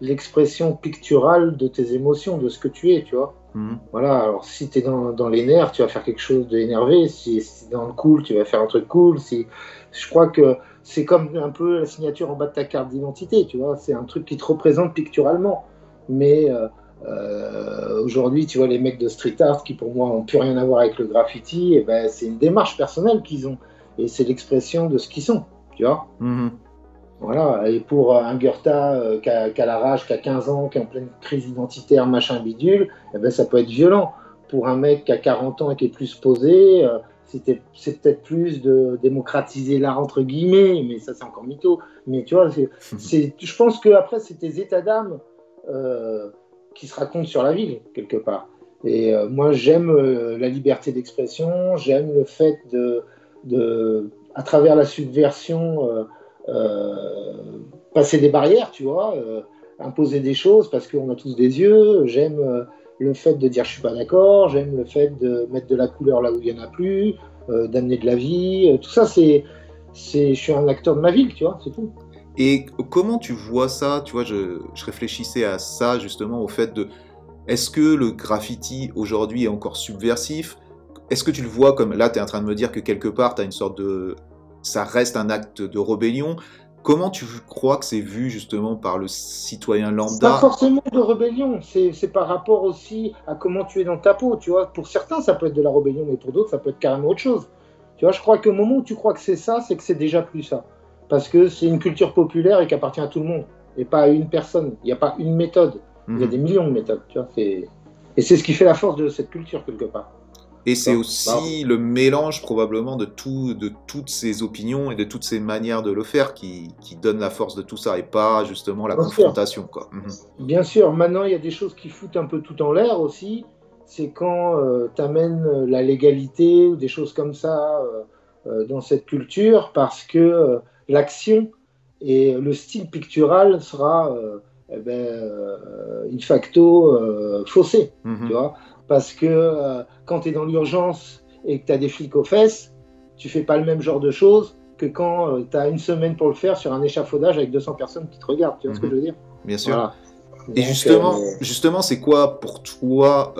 l'expression picturale de tes émotions, de ce que tu es, tu vois. Mhm. Voilà, alors si tu es dans, dans, les nerfs, tu vas faire quelque chose d'énervé. Si, si dans le cool, tu vas faire un truc cool. Si, je crois que c'est comme un peu la signature en bas de ta carte d'identité, tu vois. C'est un truc qui te représente picturalement mais euh, euh, aujourd'hui, tu vois, les mecs de street art qui pour moi n'ont plus rien à voir avec le graffiti, et eh ben, c'est une démarche personnelle qu'ils ont, et c'est l'expression de ce qu'ils sont, tu vois. Mhm. Voilà, et pour un Goethe euh, qui, a, la rage, qui a 15 ans, qui est en pleine crise identitaire, machin bidule, eh ben, ça peut être violent. Pour un mec qui a 40 ans et qui est plus posé, c'est peut-être plus de démocratiser l'art entre guillemets, mais ça c'est encore mytho. Mais tu vois, c'est, je pense que après c'est tes états d'âme euh, qui se raconte sur la ville, quelque part. Et euh, moi, j'aime euh, la liberté d'expression, j'aime le fait de, de, à travers la subversion, passer des barrières, tu vois, imposer des choses parce qu'on a tous des yeux. J'aime le fait de dire je suis pas d'accord, j'aime le fait de mettre de la couleur là où il y en a plus, d'amener de la vie. tout ça, c'est, c'est, je suis un acteur de ma ville, tu vois, c'est tout. Et comment tu vois ça Tu vois, je, je, réfléchissais à ça justement, au fait de est-ce que le graffiti aujourd'hui est encore subversif? Est-ce que tu le vois comme là, tu es en train de me dire que quelque part, tu as une sorte de. Ça reste un acte de rébellion. Comment tu crois que c'est vu justement par le citoyen lambda Pas forcément de rébellion, c'est par rapport aussi à comment tu es dans ta peau. Tu vois, pour certains, ça peut être de la rébellion, mais pour d'autres, ça peut être carrément autre chose. Tu vois, je crois qu'au moment où tu crois que c'est ça, c'est que c'est déjà plus ça parce que c'est une culture populaire et qui appartient à tout le monde et pas à une personne. Il n'y a pas une méthode. Il y a mhm. des millions de méthodes. Tu vois, et c'est ce qui fait la force de cette culture quelque part. Et c'est aussi le mélange probablement de, tout, de toutes ces opinions et de toutes ces manières de le faire qui, qui donne la force de tout ça et pas justement la confrontation. Quoi. Mhm. Bien sûr, maintenant il y a des choses qui foutent un peu tout en l'air aussi. C'est quand euh, tu amènes la légalité ou des choses comme ça euh, euh, dans cette culture parce que l'action et le style pictural sera euh, eh ben, euh, in facto euh, faussé, mhm. tu vois, parce que quand tu es dans l'urgence et que tu as des flics aux fesses, tu fais pas le même genre de choses que quand tu as une semaine pour le faire sur un échafaudage avec 200 personnes qui te regardent, tu vois ce que mhm. je veux dire? Bien sûr. Et justement, justement, c'est quoi pour toi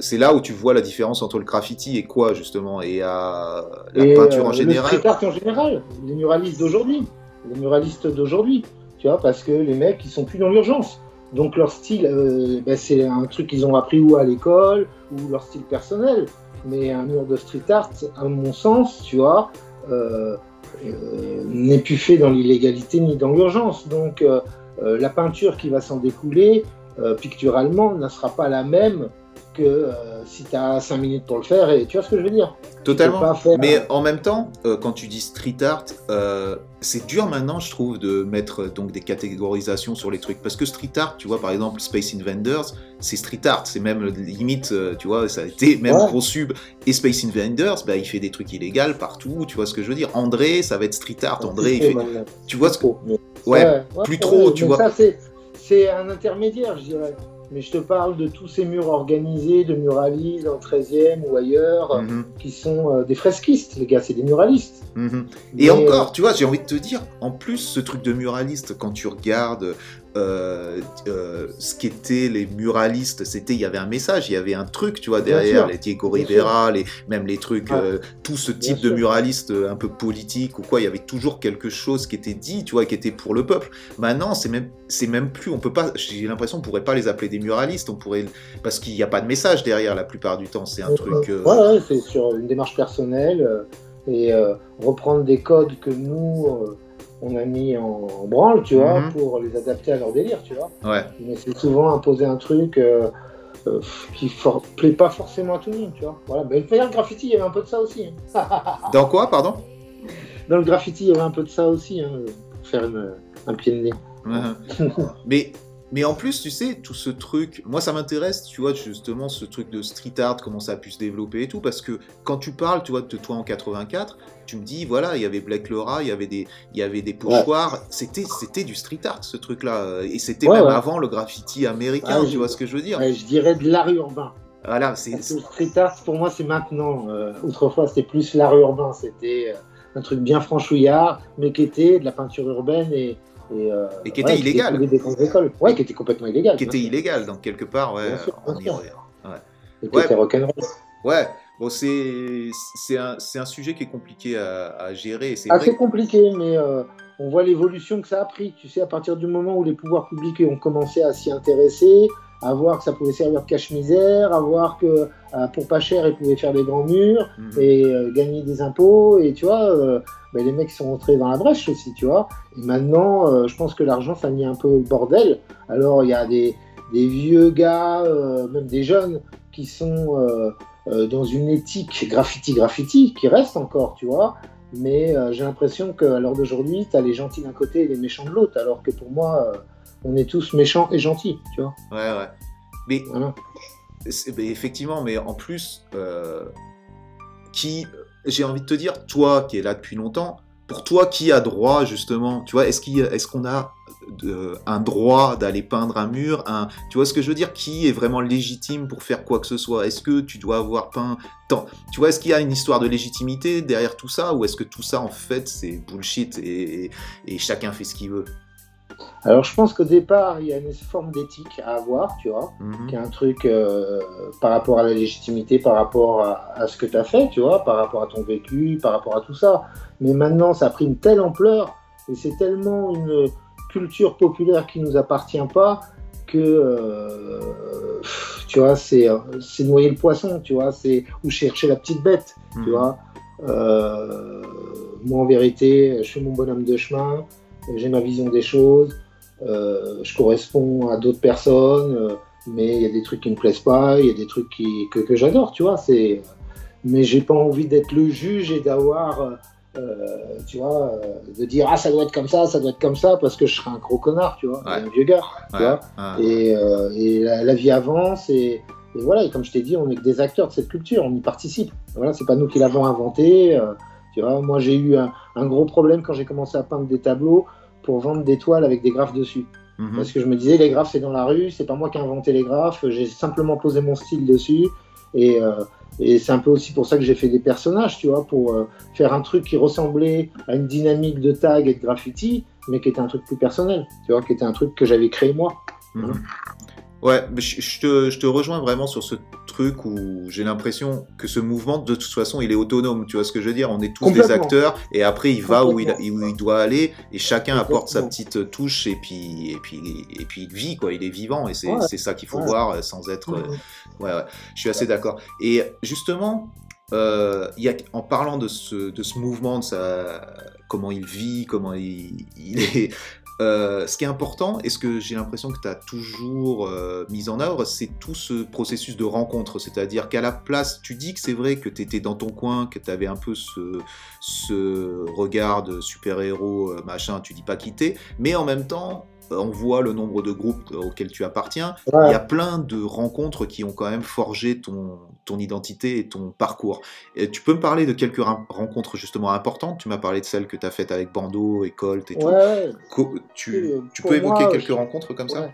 C'est là où tu vois la différence entre le graffiti et quoi justement et la peinture en général. Le street art en général, les muralistes d'aujourd'hui, les muralistes d'aujourd'hui, tu vois, parce que les mecs ils sont plus dans l'urgence. Donc leur style, euh, ben, c'est un truc qu'ils ont appris ou à l'école ou leur style personnel. Mais un mur de street art, à mon sens, tu vois, euh, euh, n'est plus fait dans l'illégalité ni dans l'urgence. Donc euh, la peinture qui va s'en découler, euh, picturalement, ne sera pas la même que euh, si tu as 5 minutes pour le faire. Et tu vois ce que je veux dire Totalement. Mais en même temps, quand tu dis street art, c'est dur maintenant, je trouve, de mettre donc des catégorisations sur les trucs. Parce que street art, tu vois, par exemple, Space Invaders, c'est street art. C'est même limite, tu vois, ça a été même ouais. sub. Et Space Invaders, bah, il fait des trucs illégaux partout. Tu vois ce que je veux dire André, ça va être street art. André, il fait. Tu vois ce que. Ouais, plus trop, tu vois. Ça, c'est un intermédiaire, je dirais. Mais je te parle de tous ces murs organisés, de muralistes en 13e ou ailleurs, mhm. qui sont euh, des fresquistes, les gars, c'est des muralistes. Mhm. Et encore, tu vois, j'ai envie de te dire, en plus, ce truc de muraliste, quand tu regardes euh, euh, ce qu'étaient les muralistes, c'était il y avait un message, il y avait un truc, tu vois, derrière les Diego Rivera, les, même les trucs, ah. euh, tout ce type de muraliste un peu politique ou quoi, il y avait toujours quelque chose qui était dit, tu vois, qui était pour le peuple. Maintenant, c'est même, c'est même plus, on peut pas, j'ai l'impression, on pourrait pas les appeler des muralistes, on pourrait, parce qu'il n'y a pas de message derrière la plupart du temps, c'est un truc. Ouais, c'est sur une démarche personnelle et reprendre des codes que nous on a mis en, branle, tu vois, mhm. pour les adapter à leur délire, tu vois. Ouais. Mais c'est souvent imposer un truc euh, euh, qui ne plaît pas forcément à tout le monde, tu vois. Voilà. Mais le graffiti, il y avait un peu de ça aussi. Hein. Dans quoi, pardon? Dans le graffiti, il y avait un peu de ça aussi, hein, pour faire un pied de nez. Mais mais en plus, tu sais, tout ce truc, moi ça m'intéresse, tu vois, justement, ce truc de street art, comment ça a pu se développer et tout, parce que quand tu parles, tu vois, de toi en 84, tu me dis, voilà, il y avait Black Laura, il y avait des, il y avait des pochoirs, c'était, c'était du street art, ce truc-là, et c'était même avant le graffiti américain, tu vois ce que je veux dire Je dirais de l'art urbain. Voilà, c'est. Le street art, pour moi, c'est maintenant. Euh, autrefois, c'était plus l'art urbain, c'était euh, un truc bien franchouillard, mais qui était de la peinture urbaine et et, euh, qui était illégal. Ouais, qui était complètement illégal. Qui était illégal, donc quelque part, ouais. on y revient. Ouais. Et qui était rock'n'roll. Ouais, bon, c'est un, un, sujet qui est compliqué à, à gérer. C'est assez compliqué, mais euh, on voit l'évolution que ça a pris. Tu sais, à partir du moment où les pouvoirs publics ont commencé à s'y intéresser, à voir que ça pouvait servir de cache-misère, à voir que euh, pour pas cher, ils pouvaient faire des grands murs mhm. et euh, gagner des impôts. Et tu vois, euh, ben, les mecs sont entrés dans la brèche aussi, tu vois. Et maintenant, je pense que l'argent, ça a mis un peu le bordel. Alors, il y a des, des vieux gars, même des jeunes, qui sont dans une éthique graffiti-graffiti, qui reste encore, tu vois. Mais j'ai l'impression qu'à l'heure d'aujourd'hui, tu as les gentils d'un côté et les méchants de l'autre. Alors que pour moi on est tous méchants et gentils, tu vois. Ouais, ouais. Mais effectivement, mais en plus, euh, qui, j'ai envie de te dire, toi qui es là depuis longtemps, pour toi, qui a droit justement Tu vois, est-ce qu'on est qu'on a un droit d'aller peindre un mur un, Tu vois ce que je veux dire Qui est vraiment légitime pour faire quoi que ce soit? Est-ce que tu dois avoir peint tant Tu vois, est-ce qu'il y a une histoire de légitimité derrière tout ça Ou est-ce que tout ça, en fait, c'est bullshit et, chacun fait ce qu'il veut? Alors je pense qu'au départ, il y a une forme d'éthique à avoir, tu vois, mhm. qui est un truc euh, par rapport à la légitimité, par rapport à, à ce que tu as fait, tu vois, par rapport à ton vécu, par rapport à tout ça. Mais maintenant, ça a pris une telle ampleur et c'est tellement une, culture populaire qui nous appartient pas que euh, tu vois c'est c'est noyer le poisson tu vois c'est ou chercher la petite bête tu mhm. vois euh, moi en vérité je suis mon bonhomme de chemin j'ai ma vision des choses euh, je corresponds à d'autres personnes mais il y a des trucs qui me plaisent pas il y a des trucs qui, que, que j'adore tu vois c'est mais j'ai pas envie d'être le juge et d'avoir euh, tu vois, euh, de dire ah ça doit être comme ça, ça doit être comme ça, parce que je serais un gros connard, tu vois, un vieux gars, tu vois. Et, euh, la, vie avance et, et, voilà. Et comme je t'ai dit, on est que des acteurs de cette culture, on y participe. Voilà, c'est pas nous qui l'avons inventé. Tu vois, moi j'ai eu un, un, gros problème quand j'ai commencé à peindre des tableaux pour vendre des toiles avec des graphes dessus. Mhm. Parce que je me disais les graphes c'est dans la rue, c'est pas moi qui ai inventé les graphes, j'ai simplement posé mon style dessus et et c'est un peu aussi pour ça que j'ai fait des personnages, tu vois, pour euh, faire un truc qui ressemblait à une dynamique de tag et de graffiti, mais qui était un truc plus personnel, tu vois, qui était un truc que j'avais créé moi. Mhm. Ouais, je, te, je, te, rejoins vraiment sur ce truc où j'ai l'impression que ce mouvement, de toute façon, il est autonome. Tu vois ce que je veux dire? On est tous des acteurs et après, il va où il, où il doit aller et chacun apporte sa petite touche et puis, et puis, et puis il vit, quoi. Il est vivant et c'est ça qu'il faut voir euh, sans être. Euh, ouais, ouais, je suis assez d'accord. Et justement, euh, y a, en parlant de ce, de ce mouvement, de sa, comment il vit, comment il, il est euh, ce qui est important, et ce que j'ai l'impression que tu as toujours euh, mis en œuvre, c'est tout ce processus de rencontre. C'est-à-dire qu'à la place, tu dis que c'est vrai que tu étais dans ton coin, que tu avais un peu ce, ce regard de super-héros, euh, machin, tu dis pas quitter, mais en même temps, on voit le nombre de groupes auxquels tu appartiens. Il y a plein de rencontres qui ont quand même forgé ton, ton identité et ton parcours. Et tu peux me parler de quelques rencontres justement importantes? Tu m'as parlé de celles que tu as faites avec Bando et Colt et tout. Tu, tu peux évoquer quelques rencontres comme ça?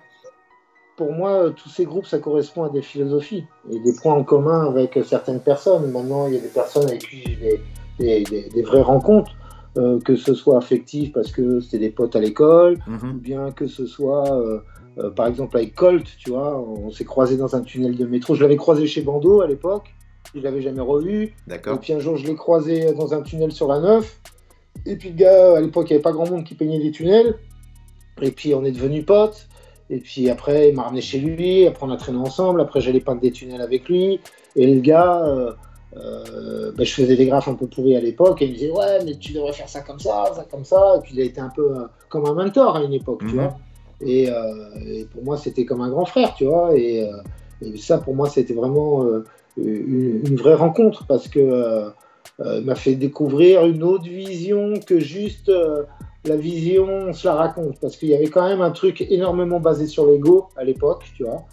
Pour moi, tous ces groupes, ça correspond à des philosophies et des points en commun avec certaines personnes. Maintenant, il y a des personnes avec qui j'ai des, des, vraies rencontres. Euh, que ce soit affectif parce que c'était des potes à l'école, mhm. ou bien que ce soit, euh, euh, par exemple, avec Colt, tu vois, on s'est croisé dans un tunnel de métro. Je l'avais croisé chez Bando à l'époque, je l'avais jamais revu. D'accord. Et puis un jour, je l'ai croisé dans un tunnel sur la 9. Et puis le gars, à l'époque, il n'y avait pas grand monde qui peignait des tunnels. Et puis on est devenus potes. Et puis après, il m'a ramené chez lui. Après, on a traîné ensemble. Après, j'allais peindre des tunnels avec lui. Et le gars, euh, ben, je faisais des graphes un peu pourris à l'époque et il me disait ouais mais tu devrais faire ça comme ça, ça comme ça. Et puis il a été un peu euh, comme un mentor à une époque tu mhm. vois. Et, euh, et, pour moi c'était comme un grand frère tu vois. Et, et ça pour moi c'était vraiment une, une, vraie rencontre parce que il m'a fait découvrir une autre vision que juste la vision on se la raconte. Parce qu'il y avait quand même un truc énormément basé sur l'ego à l'époque tu vois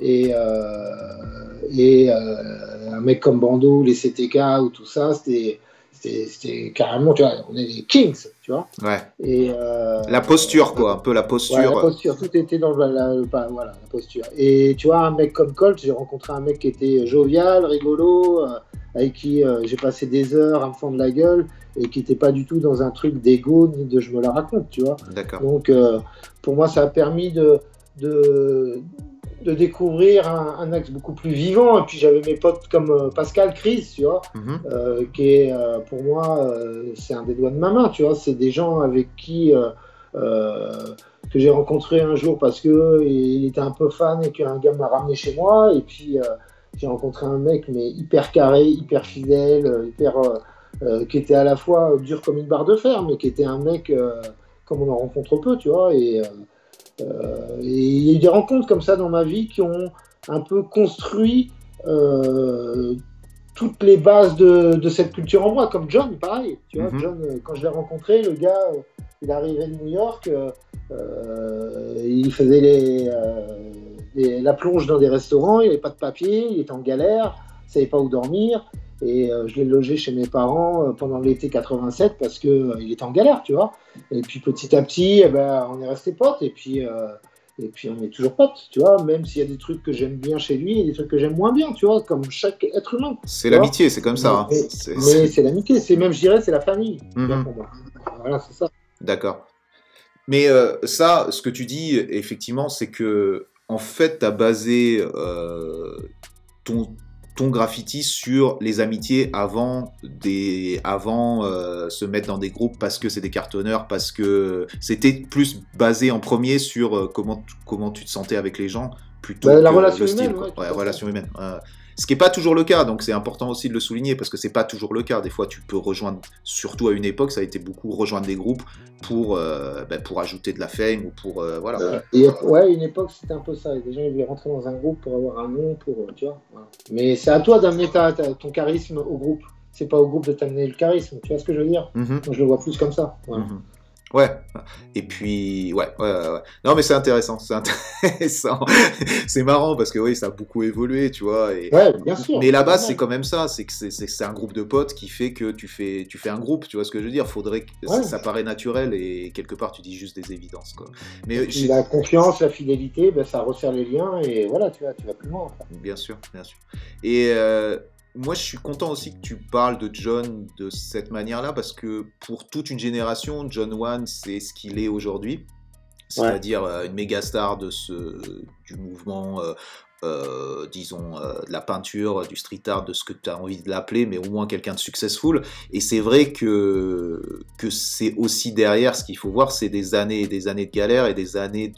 et, euh, et euh, un mec comme Bando, les CTK ou tout ça, c'était c'était carrément, tu vois, on est des kings, tu vois. Ouais. Et, euh, la posture, quoi, un peu la posture. Ouais, la posture, tout était dans la, voilà, la posture. Et tu vois, un mec comme Colt, j'ai rencontré un mec qui était jovial, rigolo, avec qui j'ai passé des heures à me fendre la gueule et qui n'était pas du tout dans un truc d'ego ni de je me la raconte, tu vois. D'accord. Donc, pour moi, ça a permis de, de, de découvrir un, axe beaucoup plus vivant. Et puis j'avais mes potes comme euh, Pascal Chris, tu vois, mhm. euh, qui est euh, pour moi, c'est un des doigts de ma main, tu vois. C'est des gens avec qui que j'ai rencontré un jour parce que il était un peu fan et qu'un gars m'a ramené chez moi. Et puis j'ai rencontré un mec mais hyper carré, hyper fidèle, hyper qui était à la fois dur comme une barre de fer, mais qui était un mec comme on en rencontre peu, tu vois. Et euh, et il y a eu des rencontres comme ça dans ma vie qui ont un peu construit euh, toutes les bases de, cette culture en moi, comme John, pareil. Tu vois, mhm. John, euh, quand je l'ai rencontré, le gars, il arrivait de New York, il faisait les, la plonge dans des restaurants, il n'avait pas de papier, il était en galère, il savait pas où dormir. Et je l'ai logé chez mes parents pendant l'été 87 parce qu'il il était en galère, tu vois. Et puis petit à petit, eh ben, on est resté potes. Et puis, et puis on est toujours potes, tu vois, même s'il y a des trucs que j'aime bien chez lui et des trucs que j'aime moins bien, tu vois, comme chaque être humain. C'est l'amitié, c'est comme ça. Mais, hein. c'est l'amitié, c'est même, je dirais, c'est la famille. Mhm. Voilà, c'est ça. D'accord. Mais euh, ça, ce que tu dis, effectivement, c'est que, en fait, tu as basé euh, ton, ton graffiti sur les amitiés avant des avant euh, se mettre dans des groupes parce que c'est des cartonneurs parce que c'était plus basé en premier sur euh, comment comment tu te sentais avec les gens plutôt bah, la relation humaine, relation humaine ce qui n'est pas toujours le cas, donc c'est important aussi de le souligner parce que c'est pas toujours le cas. Des fois, tu peux rejoindre, surtout à une époque, ça a été beaucoup rejoindre des groupes pour, euh, ben, pour ajouter de la fame ou pour euh, voilà. Euh, et, ouais, une époque c'était un peu ça. Les gens ils voulaient rentrer dans un groupe pour avoir un nom, pour tu vois. Mais c'est à toi d'amener ton charisme au groupe. C'est pas au groupe de t'amener le charisme. Tu vois ce que je veux dire? Mhm. je le vois plus comme ça. Mhm. Ouais. Et puis, ouais, ouais, ouais. Non, mais c'est intéressant. C'est intéressant. c'est marrant parce que oui, ça a beaucoup évolué, tu vois. Et... Ouais, bien sûr. Mais la base, c'est quand même ça. C'est que c'est un groupe de potes qui fait que tu fais, tu fais un groupe. Tu vois ce que je veux dire? Faudrait que ça, paraît naturel et quelque part, tu dis juste des évidences, quoi. Mais la confiance, la fidélité, ben, ça resserre les liens et voilà, tu vois, tu vas plus loin. Bien sûr, bien sûr. Et euh, moi, je suis content aussi que tu parles de John de cette manière-là, parce que pour toute une génération, John Wan, c'est ce qu'il est aujourd'hui. C'est-à-dire euh, une méga star de ce, du mouvement euh, disons, euh, de la peinture, du street art, de ce que tu as envie de l'appeler, mais au moins quelqu'un de successful. Et c'est vrai que, que c'est aussi derrière, ce qu'il faut voir, c'est des années et des années de galère et des années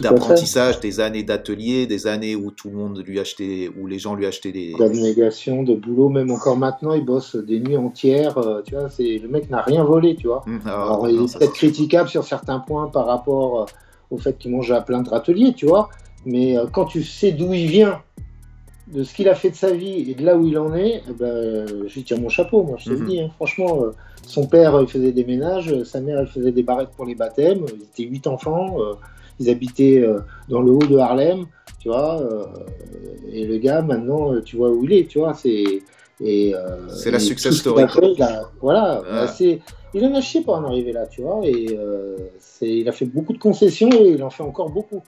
d'apprentissage, des années d'atelier, des années où tout le monde lui achetait, où les gens lui achetaient des... D'abnégation, de boulot, même encore maintenant, il bosse des nuits entières, euh, tu vois, c'est, le mec n'a rien volé, tu vois. Mmh, ah, Alors, il est peut-être critiquable sur certains points par rapport au fait qu'il mange à plein de râteliers, tu vois. Mais euh, quand tu sais d'où il vient, de ce qu'il a fait de sa vie et de là où il en est, eh ben, je lui tire mon chapeau, moi, je te le mhm. dis. Hein. Franchement, euh, son père, il faisait des ménages, sa mère, elle faisait des barrettes pour les baptêmes. Ils étaient huit enfants, euh, ils habitaient dans le haut de Harlem, tu vois. et le gars, maintenant, tu vois où il est, tu vois. C'est c'est la success story. voilà, il en a chié pour en arriver là, tu vois. Et il a fait beaucoup de concessions et il en fait encore beaucoup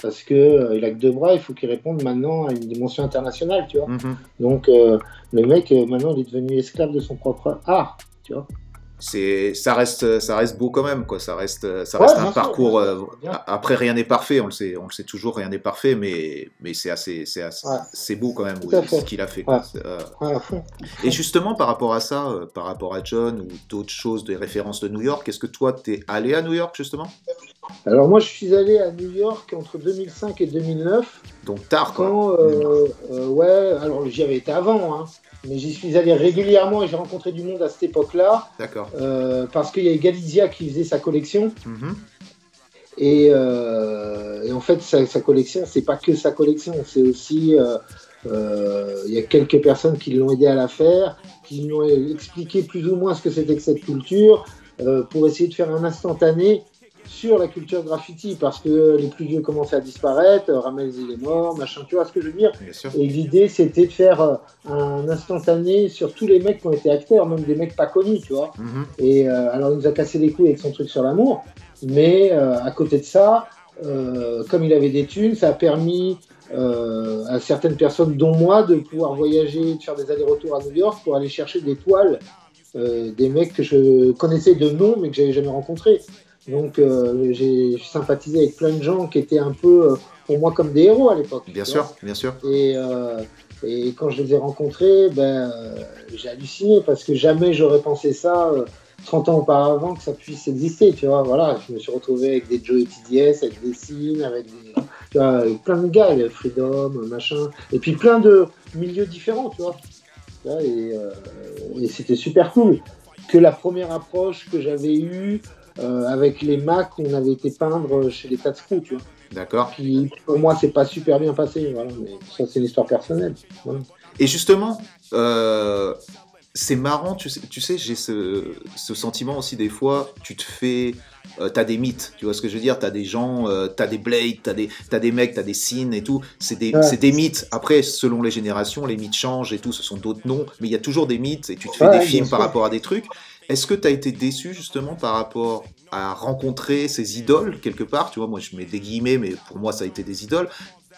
parce que euh, il a que deux bras, il faut qu'il réponde maintenant à une dimension internationale, tu vois. Mhm. Donc euh, le mec euh, maintenant il est devenu esclave de son propre art, tu vois. C'est ça reste ça reste beau quand même quoi. Ça reste ça reste un parcours après rien n'est parfait on le sait on le sait toujours rien n'est parfait mais mais c'est assez c'est beau quand même ce qu'il a fait et justement par rapport à ça par rapport à John ou d'autres choses des références de New York est-ce que toi t'es allé à New York justement? Alors moi je suis allé à New York entre 2005 et 2009. Donc tard quoi. Euh, euh, ouais, alors j'y avais été avant, hein, mais j'y suis allé régulièrement et j'ai rencontré du monde à cette époque-là. D'accord. Euh, parce qu'il y a Galizia qui faisait sa collection. Mhm. Et, en fait sa, sa collection, c'est pas que sa collection, c'est aussi il y a quelques personnes qui l'ont aidé à la faire, qui lui ont expliqué plus ou moins ce que c'était que cette culture, pour essayer de faire un instantané sur la culture graffiti parce que les plus vieux commençaient à disparaître, Ramel il est mort, machin, tu vois ce que je veux dire Et l'idée c'était de faire euh, un instantané sur tous les mecs qui ont été acteurs, même des mecs pas connus, tu vois. Mhm. Et euh, alors il nous a cassé les couilles avec son truc sur l'amour, mais euh, à côté de ça, comme il avait des thunes, ça a permis à certaines personnes, dont moi, de pouvoir voyager, de faire des allers-retours à New York pour aller chercher des toiles. des mecs que je connaissais de nom mais que j'avais jamais rencontrés. Donc euh, j'ai sympathisé avec plein de gens qui étaient un peu euh, pour moi comme des héros à l'époque. Bien sûr, bien sûr. Et, euh, et, quand je les ai rencontrés, ben, j'ai halluciné parce que jamais j'aurais pensé ça 30 ans auparavant que ça puisse exister. Tu vois, voilà, je me suis retrouvé avec des Joe TDS, avec des signes, avec des, tu vois, plein de gars, Freedom, machin, et puis plein de milieux différents, tu vois. Et, et c'était super cool. Que la première approche que j'avais eue, euh, avec les Macs, on avait été peindre chez les Tatscrew, tu vois. D'accord. Qui, pour moi, c'est pas super bien passé, voilà, mais ça, c'est une histoire personnelle. Et justement, euh, c'est marrant, tu sais, tu sais j'ai ce, ce, sentiment aussi des fois, tu te fais... Euh, t'as des mythes, tu vois ce que je veux dire? T'as des gens, euh, t'as des Blade, t'as des, as des mecs, t'as des Sin et tout. C'est des, des, mythes. Après, selon les générations, les mythes changent et tout, ce sont d'autres noms, mais il y a toujours des mythes et tu te fais des films par rapport à des trucs. Est-ce que tu as été déçu justement par rapport à rencontrer ces idoles quelque part? Tu vois, moi je mets des guillemets, mais pour moi ça a été des idoles.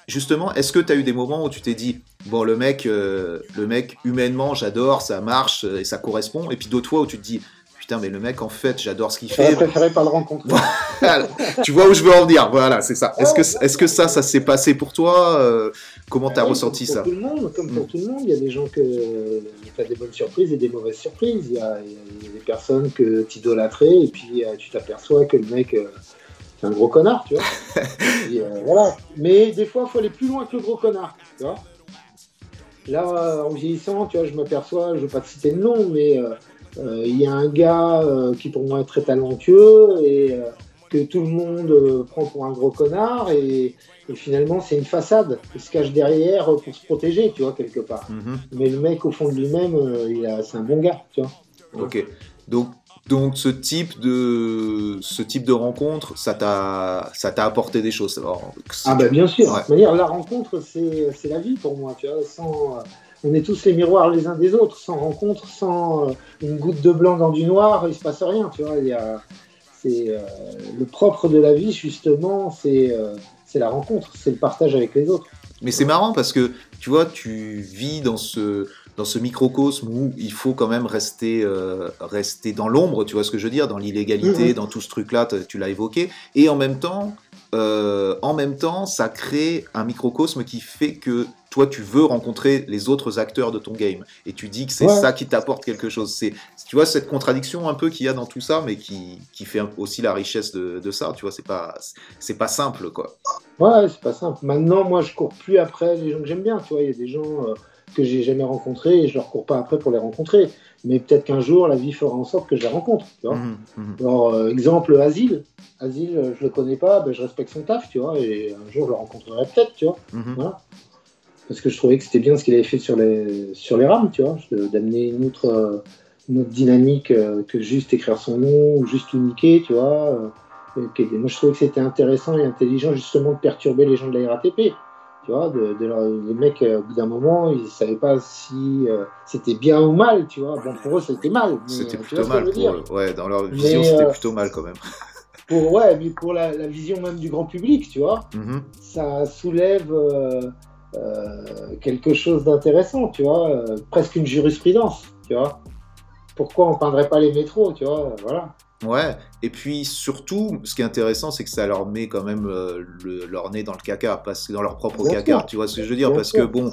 Justement, est-ce que tu as eu des moments où tu t'es dit, bon, le mec, euh, le mec humainement, j'adore, ça marche et ça correspond, et puis d'autres fois où tu te dis, putain, mais le mec, en fait, j'adore ce qu'il fait. Je préféré pas le rencontrer. tu vois où je veux en venir, voilà, c'est ça. Est-ce que, est que ça, ça s'est passé pour toi euh, Comment tu as ressenti ça tout le monde, Comme pour mm. tout le monde, il y a des gens que tu as des bonnes surprises et des mauvaises surprises. Il y a, des personnes que tu idolâtrais et puis euh, tu t'aperçois que le mec. Euh, c'est un gros connard, tu vois. voilà. Mais des fois, il faut aller plus loin que le gros connard, tu vois. Là, en vieillissant, tu vois, je m'aperçois, je ne vais pas te citer le nom, mais euh, il y a un gars euh, qui pour moi est très talentueux et euh, que tout le monde prend pour un gros connard et, finalement c'est une façade il se cache derrière pour se protéger tu vois quelque part mhm. mais le mec au fond de lui-même c'est un bon gars tu vois ok donc donc ce type de ce type de rencontre, ça t'a ça t'a apporté des choses. ah bah bien sûr. manière, la rencontre c'est la vie pour moi. Tu vois, sans on est tous les miroirs les uns des autres. Sans rencontre, sans euh, une goutte de blanc dans du noir, il se passe rien. Tu vois, c'est euh, le propre de la vie justement, euh, c'est la rencontre, c'est le partage avec les autres. Mais c'est marrant parce que tu vois, tu vis dans ce dans ce microcosme où il faut quand même rester rester dans l'ombre, tu vois ce que je veux dire, dans l'illégalité, mm-hmm. dans tout ce truc-là, tu l'as évoqué, et en même temps, en même temps, ça crée un microcosme qui fait que toi, tu veux rencontrer les autres acteurs de ton game. Et tu dis que c'est ça qui t'apporte quelque chose. C'est, tu vois, cette contradiction un peu qu'il y a dans tout ça, mais qui, qui fait aussi la richesse de, de ça. Tu vois, c'est pas, c'est pas simple, quoi. Ouais, c'est pas simple. Maintenant, moi, je cours plus après les gens que j'aime bien. Tu vois, il y a des gens euh, que j'ai jamais rencontrés et je leur cours pas après pour les rencontrer. Mais peut-être qu'un jour, la vie fera en sorte que je les rencontre. Tu vois mmh, mmh. Alors, euh, exemple, Asile. Asile, je le connais pas, ben, je respecte son taf, tu vois, et un jour, je le rencontrerai peut-être, tu vois. Mmh. Voilà parce que je trouvais que c'était bien ce qu'il avait fait sur les, sur les rames, tu vois, d'amener une autre, euh, une autre dynamique euh, que juste écrire son nom ou juste tout niquer, tu vois. Euh, moi, je trouvais que c'était intéressant et intelligent justement de perturber les gens de la RATP. Tu vois, de, les mecs, au bout d'un moment, ils ne savaient pas si c'était bien ou mal, tu vois. Bon, pour eux, c'était mal. C'était plutôt mal pour eux. Ouais, dans leur vision, c'était plutôt mal quand même. pour, ouais, mais pour la, vision même du grand public, tu vois, mm-hmm. ça soulève euh, quelque chose d'intéressant, tu vois, euh, presque une jurisprudence, tu vois. Pourquoi on peindrait pas les métros, tu vois, voilà. Ouais, et puis surtout, ce qui est intéressant, c'est que ça leur met quand même euh, leur nez dans le caca, parce, dans leur propre caca, tu vois ce que je veux dire? Parce que bon,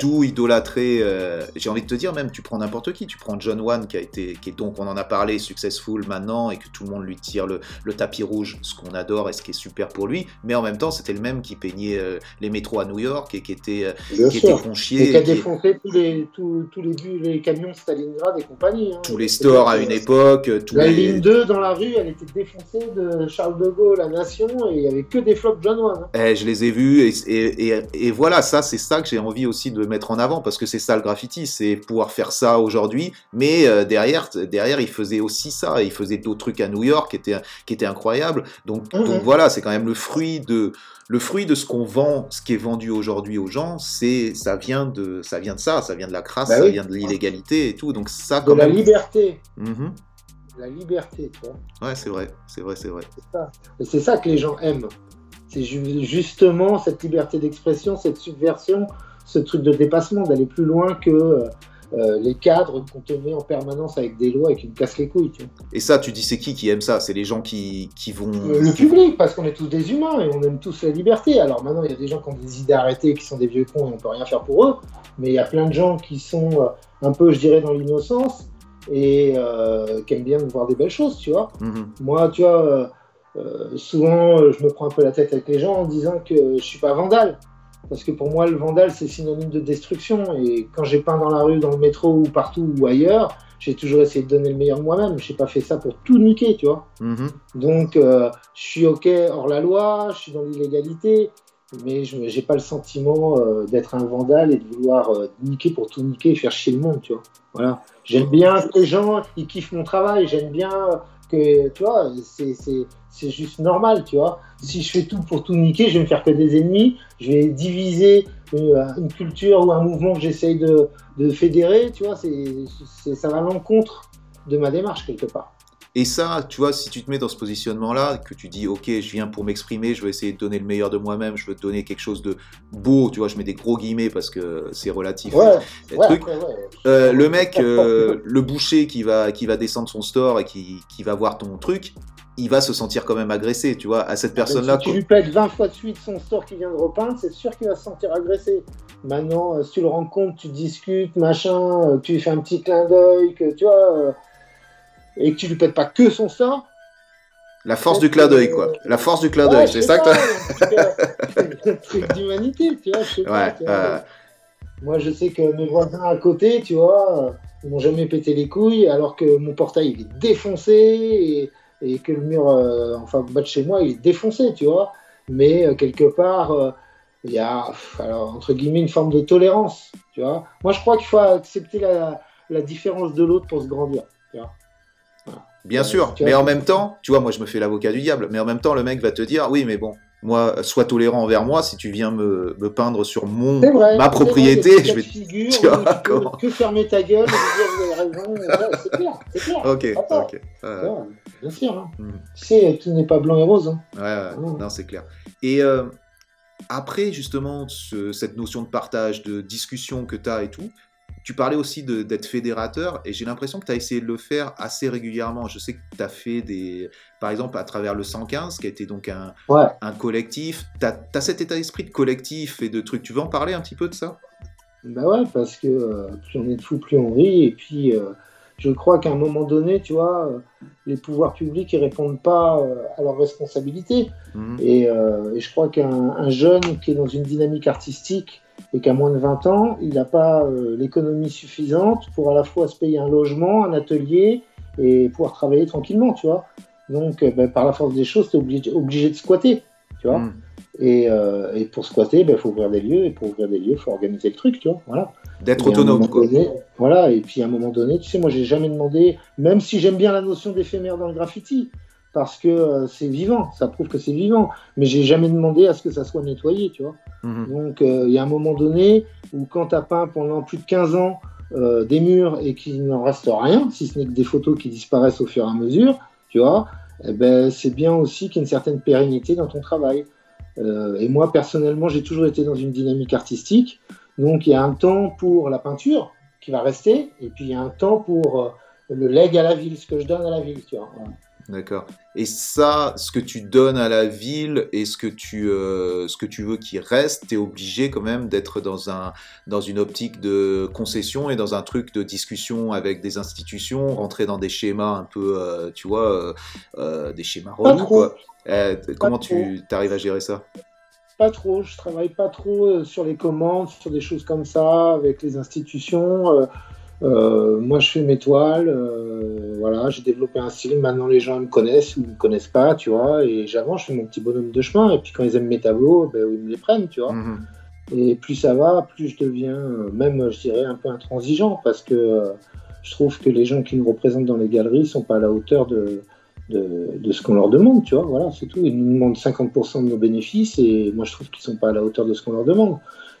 d'où idolâtrer, euh, j'ai envie de te dire même, tu prends n'importe qui, tu prends John Wan qui a été, qui est donc, on en a parlé, successful maintenant, et que tout le monde lui tire le, tapis rouge, ce qu'on adore et ce qui est super pour lui, mais en même temps, c'était le même qui peignait euh, les métros à New York et qui était, qui était conchié. Et qui a défoncé tous les, tous, les, les camions Stalingrad et compagnie. Hein. Tous les stores à une époque, tous la les... ligne 2 dans la rue, elle était défoncée de Charles de Gaulle, la Nation, et il n'y avait que des flops Wayne. Hein. Eh, je les ai vus, et, et, voilà, ça, c'est ça que j'ai envie aussi de mettre en avant, parce que c'est ça le graffiti, c'est pouvoir faire ça aujourd'hui, mais euh, derrière, derrière, il faisait aussi ça, il faisait d'autres trucs à New York qui étaient, qui étaient incroyables. Donc, mhm. donc voilà, c'est quand même le fruit de le fruit de ce qu'on vend, ce qui est vendu aujourd'hui aux gens, c'est ça vient de ça vient de ça, ça vient de la crasse, bah ça vient de l'illégalité et tout. Donc ça, quand de la liberté. Mhm la liberté, tu vois. Ouais, c'est vrai, c'est vrai, c'est vrai. Et c'est ça que les gens aiment. C'est justement cette liberté d'expression, cette subversion, ce truc de dépassement, d'aller plus loin que euh, euh, les cadres qu'on te met en permanence avec des lois et qui nous cassent les couilles. Tu vois. Et ça, tu dis, c'est qui qui aime ça? C'est les gens qui, qui vont. Euh, le public, parce qu'on est tous des humains et on aime tous la liberté. Alors maintenant, il y a des gens qui ont des idées arrêtées, qui sont des vieux cons et on peut rien faire pour eux. Mais il y a plein de gens qui sont un peu, je dirais, dans l'innocence et euh, qui aime bien voir des belles choses, tu vois. Mhm. Moi, tu vois, euh, euh, souvent, je me prends un peu la tête avec les gens en disant que je suis pas vandale. Parce que pour moi, le vandale, c'est synonyme de destruction. Et quand j'ai peint dans la rue, dans le métro ou partout ou ailleurs, j'ai toujours essayé de donner le meilleur de moi-même. Je n'ai pas fait ça pour tout niquer, tu vois. Mhm. Donc, je suis OK hors la loi, je suis dans l'illégalité. Mais je n'ai pas le sentiment euh, d'être un vandale et de vouloir euh, niquer pour tout niquer et faire chier le monde, tu vois. Voilà. J'aime bien que les gens, ils kiffent mon travail, j'aime bien que, tu vois, c'est juste normal, tu vois. Si je fais tout pour tout niquer, je vais me faire que des ennemis, je vais diviser une, culture ou un mouvement que j'essaye de, de, fédérer, tu vois, c'est ça va à l'encontre de ma démarche quelque part. Et ça, tu vois, si tu te mets dans ce positionnement-là, que tu dis, ok, je viens pour m'exprimer, je veux essayer de donner le meilleur de moi-même, je veux donner quelque chose de beau, tu vois, je mets des gros guillemets parce que c'est relatif. Ouais, euh, le mec, euh, le boucher qui va, qui va descendre son store et qui, qui va voir ton truc, il va se sentir quand même agressé, tu vois, à cette personne-là. Si tu lui pètes 20 fois de suite son store qui vient de repeindre, c'est sûr qu'il va se sentir agressé. Maintenant, euh, si tu le rencontres, tu discutes, machin, tu lui fais un petit clin d'œil, que tu vois et que tu lui pètes pas que son sort. La force du clin d'œil, quoi. La force du clin d'œil, c'est ça que tu un truc d'humanité, tu vois. Je sais pas, Moi, je sais que mes voisins à côté, tu vois, ils m'ont jamais pété les couilles, alors que mon portail il est défoncé et, que le mur, euh, enfin, bas de chez moi, il est défoncé, tu vois. Mais euh, quelque part, euh, il y a, alors, entre guillemets, une forme de tolérance, tu vois. Moi, je crois qu'il faut accepter la, la différence de l'autre pour se grandir, tu vois. Bien sûr, mais en même temps, tu vois, moi je me fais l'avocat du diable, mais en même temps, le mec va te dire, oui, mais bon, moi, sois tolérant envers moi, si tu viens me, me peindre sur mon ma propriété, je vais figure, tu vois, que, fermer ta gueule, et dire vous avez raison, c'est clair, c'est clair. Ok, ok. bien sûr, hein. Hmm. tu sais, tout n'est pas blanc et rose. Hein. Ouais, ouais. non, c'est clair. Et euh, après, justement, cette notion de partage, de discussion que tu as et tout, tu parlais aussi d'être fédérateur et j'ai l'impression que tu as essayé de le faire assez régulièrement. Je sais que tu as fait des. Par exemple, à travers le 115, qui a été donc un, un collectif. Tu as, cet état d'esprit de collectif et de trucs. Tu veux en parler un petit peu de ça? Bah ouais, parce que euh, plus on est de fous, plus on rit. Et puis, euh, je crois qu'à un moment donné, tu vois, euh, les pouvoirs publics ne répondent pas à leurs responsabilités. Mmh. Et, et, je crois qu'un jeune qui est dans une dynamique artistique et qu'à moins de 20 ans, il n'a pas euh, l'économie suffisante pour à la fois se payer un logement, un atelier et pouvoir travailler tranquillement, tu vois. Donc, euh, ben, par la force des choses, tu es obligé, obligé, de squatter, tu vois. Hmm. Et, euh, et, pour squatter, il ben, faut ouvrir des lieux, et pour ouvrir des lieux, il faut organiser le truc, tu vois. Voilà. D'être autonome, quoi. voilà, et puis à un moment donné, tu sais, moi, j'ai jamais demandé, même si j'aime bien la notion d'éphémère dans le graffiti, parce que euh, c'est vivant, ça prouve que c'est vivant. Mais j'ai jamais demandé à ce que ça soit nettoyé, tu vois. Mhm. Donc euh, il y a un moment donné où quand tu as peint pendant plus de 15 ans euh, des murs et qu'il n'en reste rien, si ce n'est que des photos qui disparaissent au fur et à mesure, tu vois, eh ben, c'est bien aussi qu'il y ait une certaine pérennité dans ton travail. et moi, personnellement, j'ai toujours été dans une dynamique artistique. Donc il y a un temps pour la peinture qui va rester, et puis il y a un temps pour le leg à la ville, ce que je donne à la ville, tu vois. D'accord. Et ça, ce que tu donnes à la ville et ce que tu, euh, ce que tu veux qu'il reste, tu es obligé quand même d'être dans, un, dans une optique de concession et dans un truc de discussion avec des institutions, rentrer dans des schémas un peu, euh, tu vois, euh, des schémas relous. Quoi. Eh, comment tu arrives à gérer ça? Pas trop. Je travaille pas trop sur les commandes, sur des choses comme ça, avec les institutions. Euh, moi, je fais mes toiles, euh, voilà, j'ai développé un style. Maintenant, les gens me connaissent ou ne me connaissent pas, tu vois, et j'avance, je fais mon petit bonhomme de chemin. Et puis, quand ils aiment mes tableaux, ben, ils me les prennent, tu vois. Mhm. Et plus ça va, plus je deviens, euh, même, je dirais, un peu intransigeant, parce que je trouve que les gens qui nous représentent dans les galeries sont pas à la hauteur de, de, de ce qu'on leur demande, tu vois. Voilà, c'est tout. Ils nous demandent 50% de nos bénéfices, et moi, je trouve qu'ils sont pas à la hauteur de ce qu'on leur demande.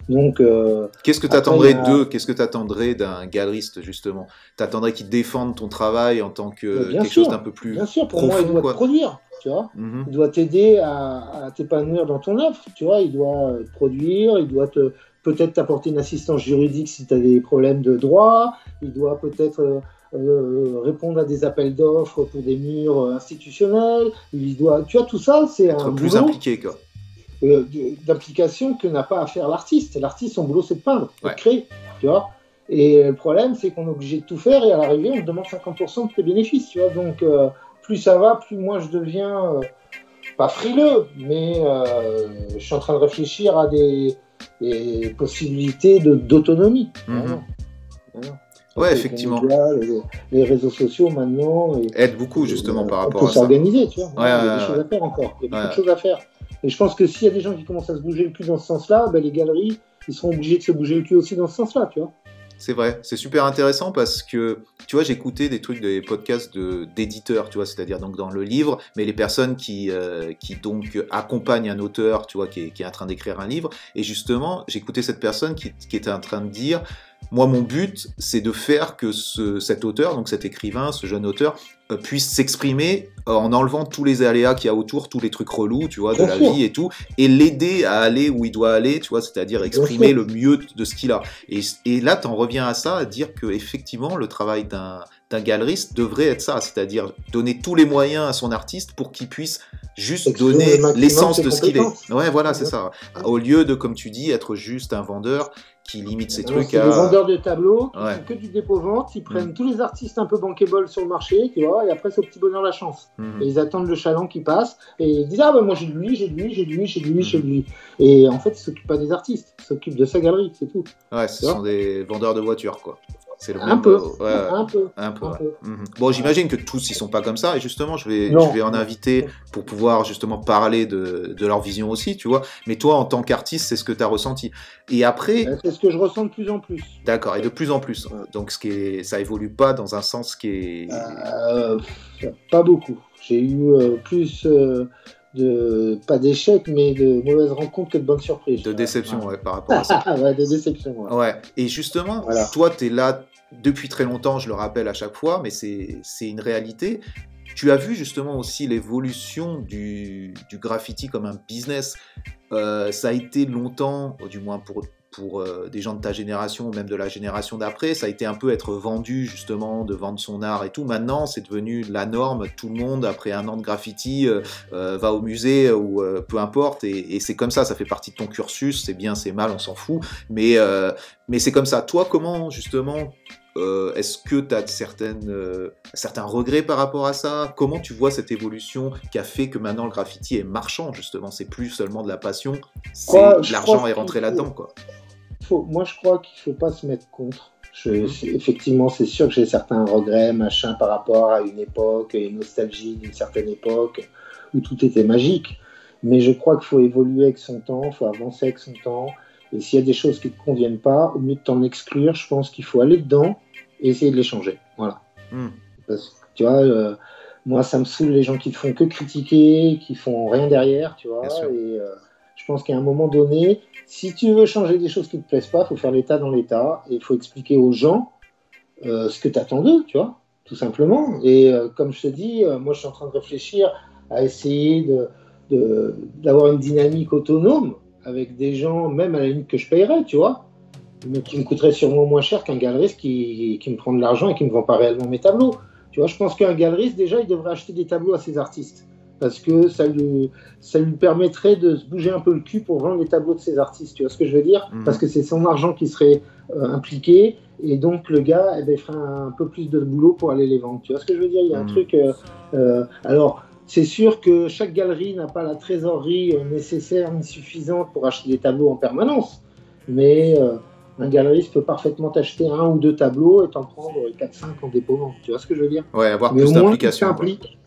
Donc, euh, qu'est-ce que tu attendrais d'eux? Qu'est-ce que tu attendrais d'un galeriste justement? Tu attendrais qu'il défende ton travail en tant que quelque chose d'un peu plus Bien sûr, pour moi, il doit te produire, tu vois? Mhm. Il doit t'aider à, à t'épanouir dans ton œuvre, tu vois? Il doit te produire, il doit te peut-être t'apporter une assistance juridique si tu as des problèmes de droit. Il doit peut-être euh, euh, répondre à des appels d'offres pour des murs institutionnels. Il doit, tu vois, tout ça, c'est un plus impliqué quoi. Euh, d'application que n'a pas à faire l'artiste. L'artiste, son boulot, c'est de peindre, de créer, tu vois. Et le problème, c'est qu'on est obligé de tout faire et à l'arrivée, on te demande 50% de tes bénéfices, tu vois. Donc, euh, plus ça va, plus moi je deviens euh, pas frileux, mais je suis en train de réfléchir à des, possibilités d'autonomie. Mhm. Ouais, effectivement. les, réseaux sociaux maintenant aident beaucoup justement par rapport à ça. s'organiser, tu vois. il y a des choses à faire encore. Il y a beaucoup de choses à faire. Et je pense que s'il y a des gens qui commencent à se bouger le cul dans ce sens-là, ben, les galeries, ils seront obligés de se bouger le cul aussi dans ce sens-là, tu vois. C'est vrai, c'est super intéressant parce que, tu vois, j'écoutais des trucs, des podcasts d'éditeurs, tu vois, c'est-à-dire donc dans le livre, mais les personnes qui, euh, qui donc accompagnent un auteur, tu vois, qui est, en train d'écrire un livre. Et justement, j'écoutais cette personne qui était en train de dire, moi, mon but, c'est de faire que ce, cet auteur, donc cet écrivain, ce jeune auteur, euh, puisse s'exprimer euh, en enlevant tous les aléas qu'il y a autour, tous les trucs relous, tu vois, de la vie et tout, et l'aider à aller où il doit aller, tu vois, c'est-à-dire exprimer le mieux de ce qu'il a. Et, et là, t'en reviens à ça, à dire que effectivement, le travail d'un d'un galeriste devrait être ça, c'est-à-dire donner tous les moyens à son artiste pour qu'il puisse juste donner l'essence de ce qu'il est. Ouais, voilà, c'est ça. Au lieu de, comme tu dis, être juste un vendeur qui limite ses trucs à. Des vendeurs de tableaux qui font que du dépôt-vente, ils prennent mm. tous les artistes un peu bankable sur le marché, tu vois, et après c'est au petit bonheur la chance. Mm. Et ils attendent le chaland qui passe, et ils disent Ah, ben moi j'ai de lui, j'ai de lui, j'ai de lui, j'ai de lui, j'ai de lui. Et en fait, ils s'occupent pas des artistes, ils s'occupent de sa galerie, c'est tout. Ouais, ce sont des vendeurs de voitures, quoi. C'est un, peu, un, peu, un peu. Mhm. Bon, j'imagine que tous ils sont pas comme ça, et justement, je vais, je vais en inviter pour pouvoir justement parler de, de, leur vision aussi, tu vois. Mais toi, en tant qu'artiste, c'est ce que tu as ressenti. Et après. Ben, c'est ce que je ressens de plus en plus. D'accord, et de plus en plus. Donc, ce qui est, ça évolue pas dans un sens qui est. Euh, pas beaucoup. J'ai eu euh, plus. Euh, de pas d'échecs mais de mauvaises rencontres que de bonnes surprises. De déception ouais. par rapport à ça. ouais, de déception. Ouais. ouais. Et justement, toi tu es là depuis très longtemps, je le rappelle à chaque fois, mais c'est une réalité. Tu as vu justement aussi l'évolution du, du, graffiti comme un business. Euh, ça a été longtemps, du moins pour, pour euh, des gens de ta génération ou même de la génération d'après, ça a été un peu être vendu justement, de vendre son art et tout. Maintenant, c'est devenu la norme. Tout le monde, après un an de graffiti, euh, va au musée ou peu importe. Et, et c'est comme ça, ça fait partie de ton cursus. C'est bien, c'est mal, on s'en fout. Mais, mais c'est comme ça. Toi, comment justement euh, est-ce que tu as certaines, euh, certains regrets par rapport à ça? Comment tu vois cette évolution qui a fait que maintenant le graffiti est marchand, justement? C'est plus seulement de la passion, c'est l'argent est rentré là-dedans. quoi. moi, je crois qu'il ne faut pas se mettre contre. Mhm. effectivement, c'est sûr que j'ai certains regrets, machin, par rapport à une époque, une nostalgie d'une certaine époque où tout était magique. Mais je crois qu'il faut évoluer avec son temps, il faut avancer avec son temps. Et s'il y a des choses qui ne te conviennent pas, au mieux de t'en exclure, je pense qu'il faut aller dedans et essayer de les changer. Voilà. Hmm. Parce que, tu vois, euh, moi, ça me saoule les gens qui ne font que critiquer, qui font rien derrière, tu vois. Et euh, je pense qu'à un moment donné, si tu veux changer des choses qui ne te plaisent pas, il faut faire l'état dans l'état et il faut expliquer aux gens euh, ce que tu attends d'eux, tu vois, tout simplement. Et comme je te dis, moi, je suis en train de réfléchir à essayer d'avoir une dynamique autonome avec des gens, même à la limite que je paierais, tu vois, mais qui me coûterait sûrement moins cher qu'un galeriste qui, qui, me prend de l'argent et qui ne me vend pas réellement mes tableaux. Tu vois, je pense qu'un galeriste, déjà, il devrait acheter des tableaux à ses artistes. Parce que ça lui, ça lui permettrait de se bouger un peu le cul pour vendre les tableaux de ses artistes. Tu vois ce que je veux dire? Mmh. Parce que c'est son argent qui serait euh, impliqué. Et donc, le gars, eh ben, ferait un peu plus de boulot pour aller les vendre. Tu vois ce que je veux dire? Il y a un mmh. truc. Euh, euh, alors, c'est sûr que chaque galerie n'a pas la trésorerie nécessaire ni suffisante pour acheter des tableaux en permanence, mais euh, un galeriste peut parfaitement acheter un ou deux tableaux et t'en prendre 4-5 en dépôt. Tu vois ce que je veux dire? Ouais, avoir plus d'implication.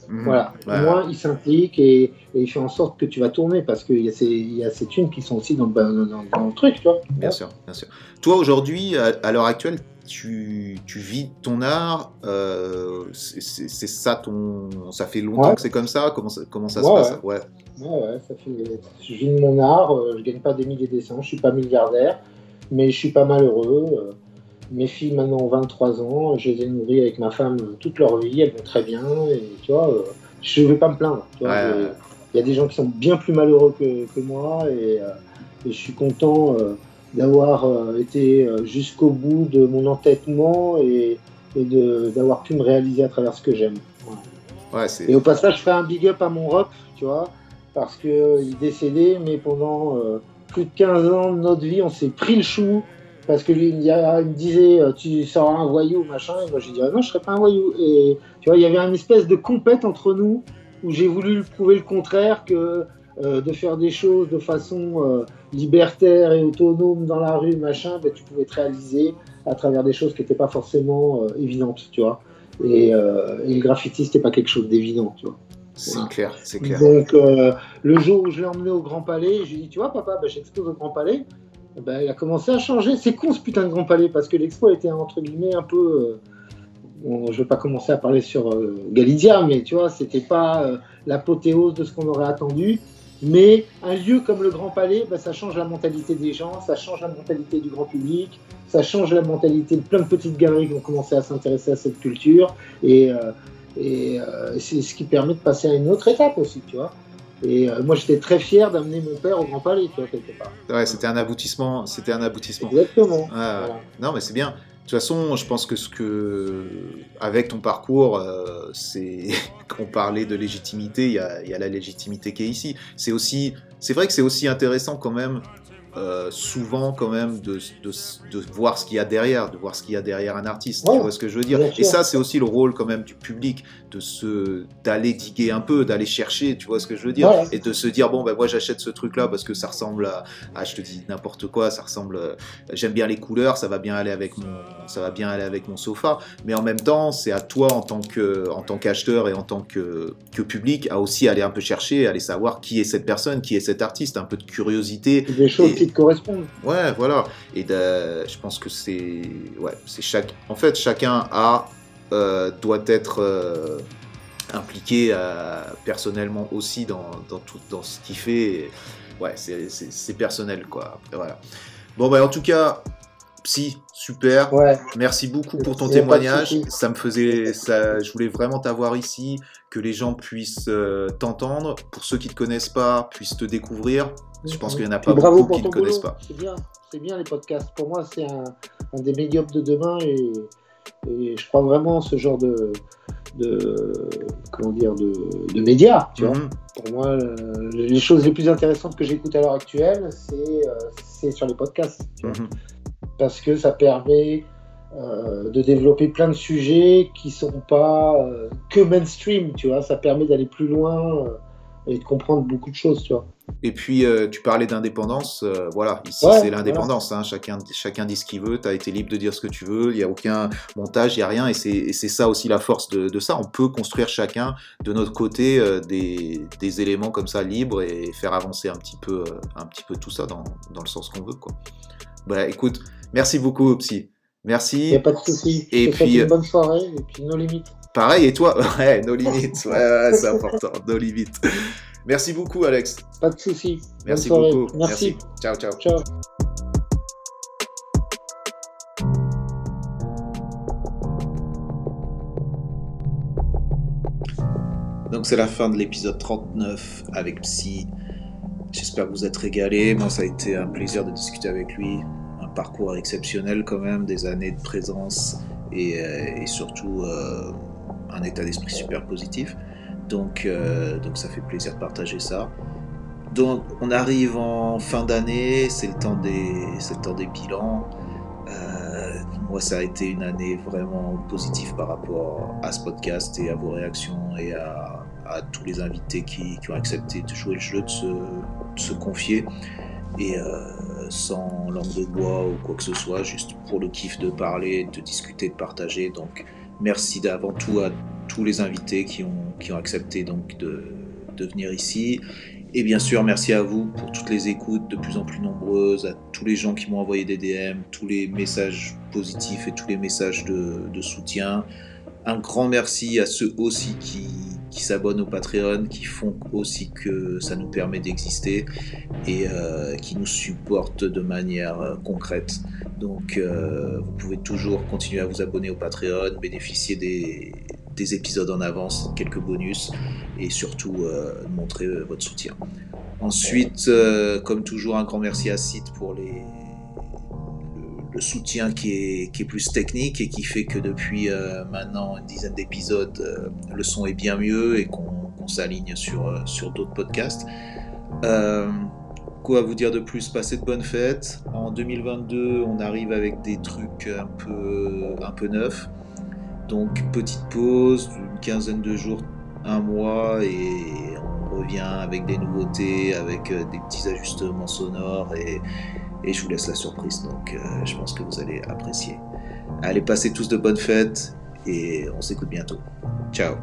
Mmh. Voilà, au moins il s'implique et, il fait en sorte que tu vas tourner parce qu'il y, y, a ces thunes qui sont aussi dans le, dans, le truc, tu vois. Bien sûr, bien sûr. Toi aujourd'hui, à l'heure actuelle, tu, tu, vis ton art, euh, c'est ça ton, ça fait longtemps que c'est comme ça? Comment ça, comment ça se passe? ouais. ouais. ça fait, je vis de mon art. Euh, je gagne pas des milliers de cents, je suis pas milliardaire, mais je suis pas malheureux. Euh. mes filles maintenant ont 23 ans, je les ai nourries avec ma femme toute leur vie, elles vont très bien. Et tu vois, je vais pas me plaindre. Il y a des gens qui sont bien plus malheureux que, que moi et, et, je suis content d'avoir euh, été euh, jusqu'au bout de mon entêtement et, et d'avoir pu me réaliser à travers ce que j'aime. Ouais, et au passage, je fais un big up à mon rock, tu vois, parce qu'il est décédé, mais pendant euh, plus de 15 ans de notre vie, on s'est pris le chou. Parce que lui, il, me disait, tu seras un voyou, machin. Et moi, j'ai dit, ah non, je serai pas un voyou. Et tu vois, il y avait une espèce de compète entre nous où j'ai voulu prouver le contraire, que de faire des choses de façon libertaire et autonome dans la rue, machin, ben, tu pouvais te réaliser à travers des choses qui n'étaient pas forcément euh, évidentes, tu vois. Et, euh, et, le graffiti, c'était pas quelque chose d'évident, tu vois. C'est clair, c'est clair. Donc, euh, le jour où je l'ai emmené au Grand Palais, j'ai dit, tu vois, papa, bah, j'expose au Grand Palais. Ben, il a commencé à changer. C'est con ce putain de Grand Palais parce que l'expo était entre guillemets un peu. Euh, je vais pas commencer à parler sur Galidia, mais tu vois, c'était pas l'apothéose de ce qu'on aurait attendu. Mais un lieu comme le Grand Palais, bah, ça change la mentalité des gens, ça change la mentalité du grand public, ça change la mentalité de plein de petites galeries qui ont commencé à s'intéresser à cette culture. Et, et c'est ce qui permet de passer à une autre étape aussi, tu vois. Et euh, moi, j'étais très fier d'amener mon père au Grand Palais, tu vois, quelque part. Ouais, c'était un aboutissement. C'était un aboutissement. Exactement. Non, mais c'est bien. De toute façon, je pense que ce que, avec ton parcours, euh, c'est qu'on parlait de légitimité, il y a, y a, la légitimité qui est ici. C'est aussi, c'est vrai que c'est aussi intéressant quand même euh, souvent quand même de, de, de voir ce qu'il y a derrière, de voir ce qu'il y a derrière un artiste. tu vois ce que je veux dire Et ça, c'est aussi le rôle quand même du public, de se d'aller diguer un peu, d'aller chercher, tu vois ce que je veux dire Et de se dire bon ben moi j'achète ce truc là parce que ça ressemble à, je te dis n'importe quoi, ça ressemble. Euh, j'aime bien les couleurs, ça va bien aller avec mon, ça va bien aller avec mon sofa. Mais en même temps, c'est à toi en tant que en tant qu'acheteur et en tant que que public à aussi aller un peu chercher, aller savoir qui est cette personne, qui est cet artiste, un peu de curiosité. Des choses correspondent. Ouais, voilà. Et je pense que c'est, ouais, c'est chaque. En fait, chacun a euh, doit être euh, impliqué euh, personnellement aussi dans, dans, tout dans ce qu'il fait. ouais, c'est personnel quoi. voilà. Bon bah en tout cas, Psy, super. Ouais. Merci beaucoup pour ton témoignage. Ça me faisait, ça, je voulais vraiment t'avoir ici, que les gens puissent t'entendre. Pour ceux qui te connaissent pas, puissent te découvrir. Je pense qu'il n'y en a pas beaucoup qui ne connaissent pas. C'est bien, c'est bien les podcasts. Pour moi, c'est un, des médiums de demain et, je crois vraiment ce genre de, de comment dire de, médias. Tu vois. Mhm. Pour moi, euh, les choses les plus intéressantes que j'écoute à l'heure actuelle, c'est euh, sur les podcasts. Mhm. Parce que ça permet euh, de développer plein de sujets qui sont pas que mainstream. Tu vois, ça permet d'aller plus loin et de comprendre beaucoup de choses. Tu vois. Et puis, euh, tu parlais d'indépendance. Euh, voilà, ici, c'est l'indépendance. Hein. chacun, chacun dit ce qu'il veut. Tu as été libre de dire ce que tu veux. Il n'y a aucun montage, il n'y a rien. Et c'est ça aussi la force de, ça. On peut construire chacun de notre côté euh, des, des, éléments comme ça libres et faire avancer un petit peu, un petit peu tout ça dans, dans le sens qu'on veut. Quoi. Bah, écoute, merci beaucoup, Psy. Merci. Il n'y a pas de souci. Et puis, une bonne soirée. Et puis, nos limites. Pareil, et toi Ouais, nos limites. Ouais, c'est important. nos limites. Merci beaucoup, Alex. Pas de souci. Merci beaucoup. Merci. Ciao, ciao. Ciao. Donc c'est la fin de l'épisode 39 avec Psy. J'espère que vous êtes régalés. Moi, ça a été un plaisir de discuter avec lui. Un parcours exceptionnel quand même, des années de présence et, euh, surtout euh, un état d'esprit super positif. Donc, euh, donc ça fait plaisir de partager ça. Donc on arrive en fin d'année, c'est le temps des, le temps des bilans. Euh, moi, ça a été une année vraiment positive par rapport à ce podcast et à vos réactions et à, tous les invités qui, ont accepté de jouer le jeu, de se, confier et euh, sans langue de bois ou quoi que ce soit, juste pour le kiff de parler, de discuter, de partager. Donc, merci d'avant tout à tous les invités qui ont, qui ont accepté donc de, venir ici. Et bien sûr, merci à vous pour toutes les écoutes de plus en plus nombreuses, à tous les gens qui m'ont envoyé des DM, tous les messages positifs et tous les messages de, de soutien. Un grand merci à ceux aussi qui, qui s'abonnent au Patreon, qui font aussi que ça nous permet d'exister et euh, qui nous supportent de manière euh, concrète. Donc euh, vous pouvez toujours continuer à vous abonner au Patreon, bénéficier des, des épisodes en avance, quelques bonus et surtout euh, montrer euh, votre soutien. Ensuite, comme toujours, un grand merci à Sid pour le, soutien qui est, plus technique et qui fait que depuis maintenant une dizaine d'épisodes, le son est bien mieux et qu'on s'aligne sur d'autres podcasts. Quoi vous dire de plus? Passez de bonnes fêtes. En 2022, on arrive avec des trucs un peu, un peu neufs. Donc petite pause, une quinzaine de jours, un mois, et on revient avec des nouveautés, avec euh, des petits ajustements sonores, et, je vous laisse la surprise. Donc euh, je pense que vous allez apprécier. Allez, passez tous de bonnes fêtes, et on s'écoute bientôt. Ciao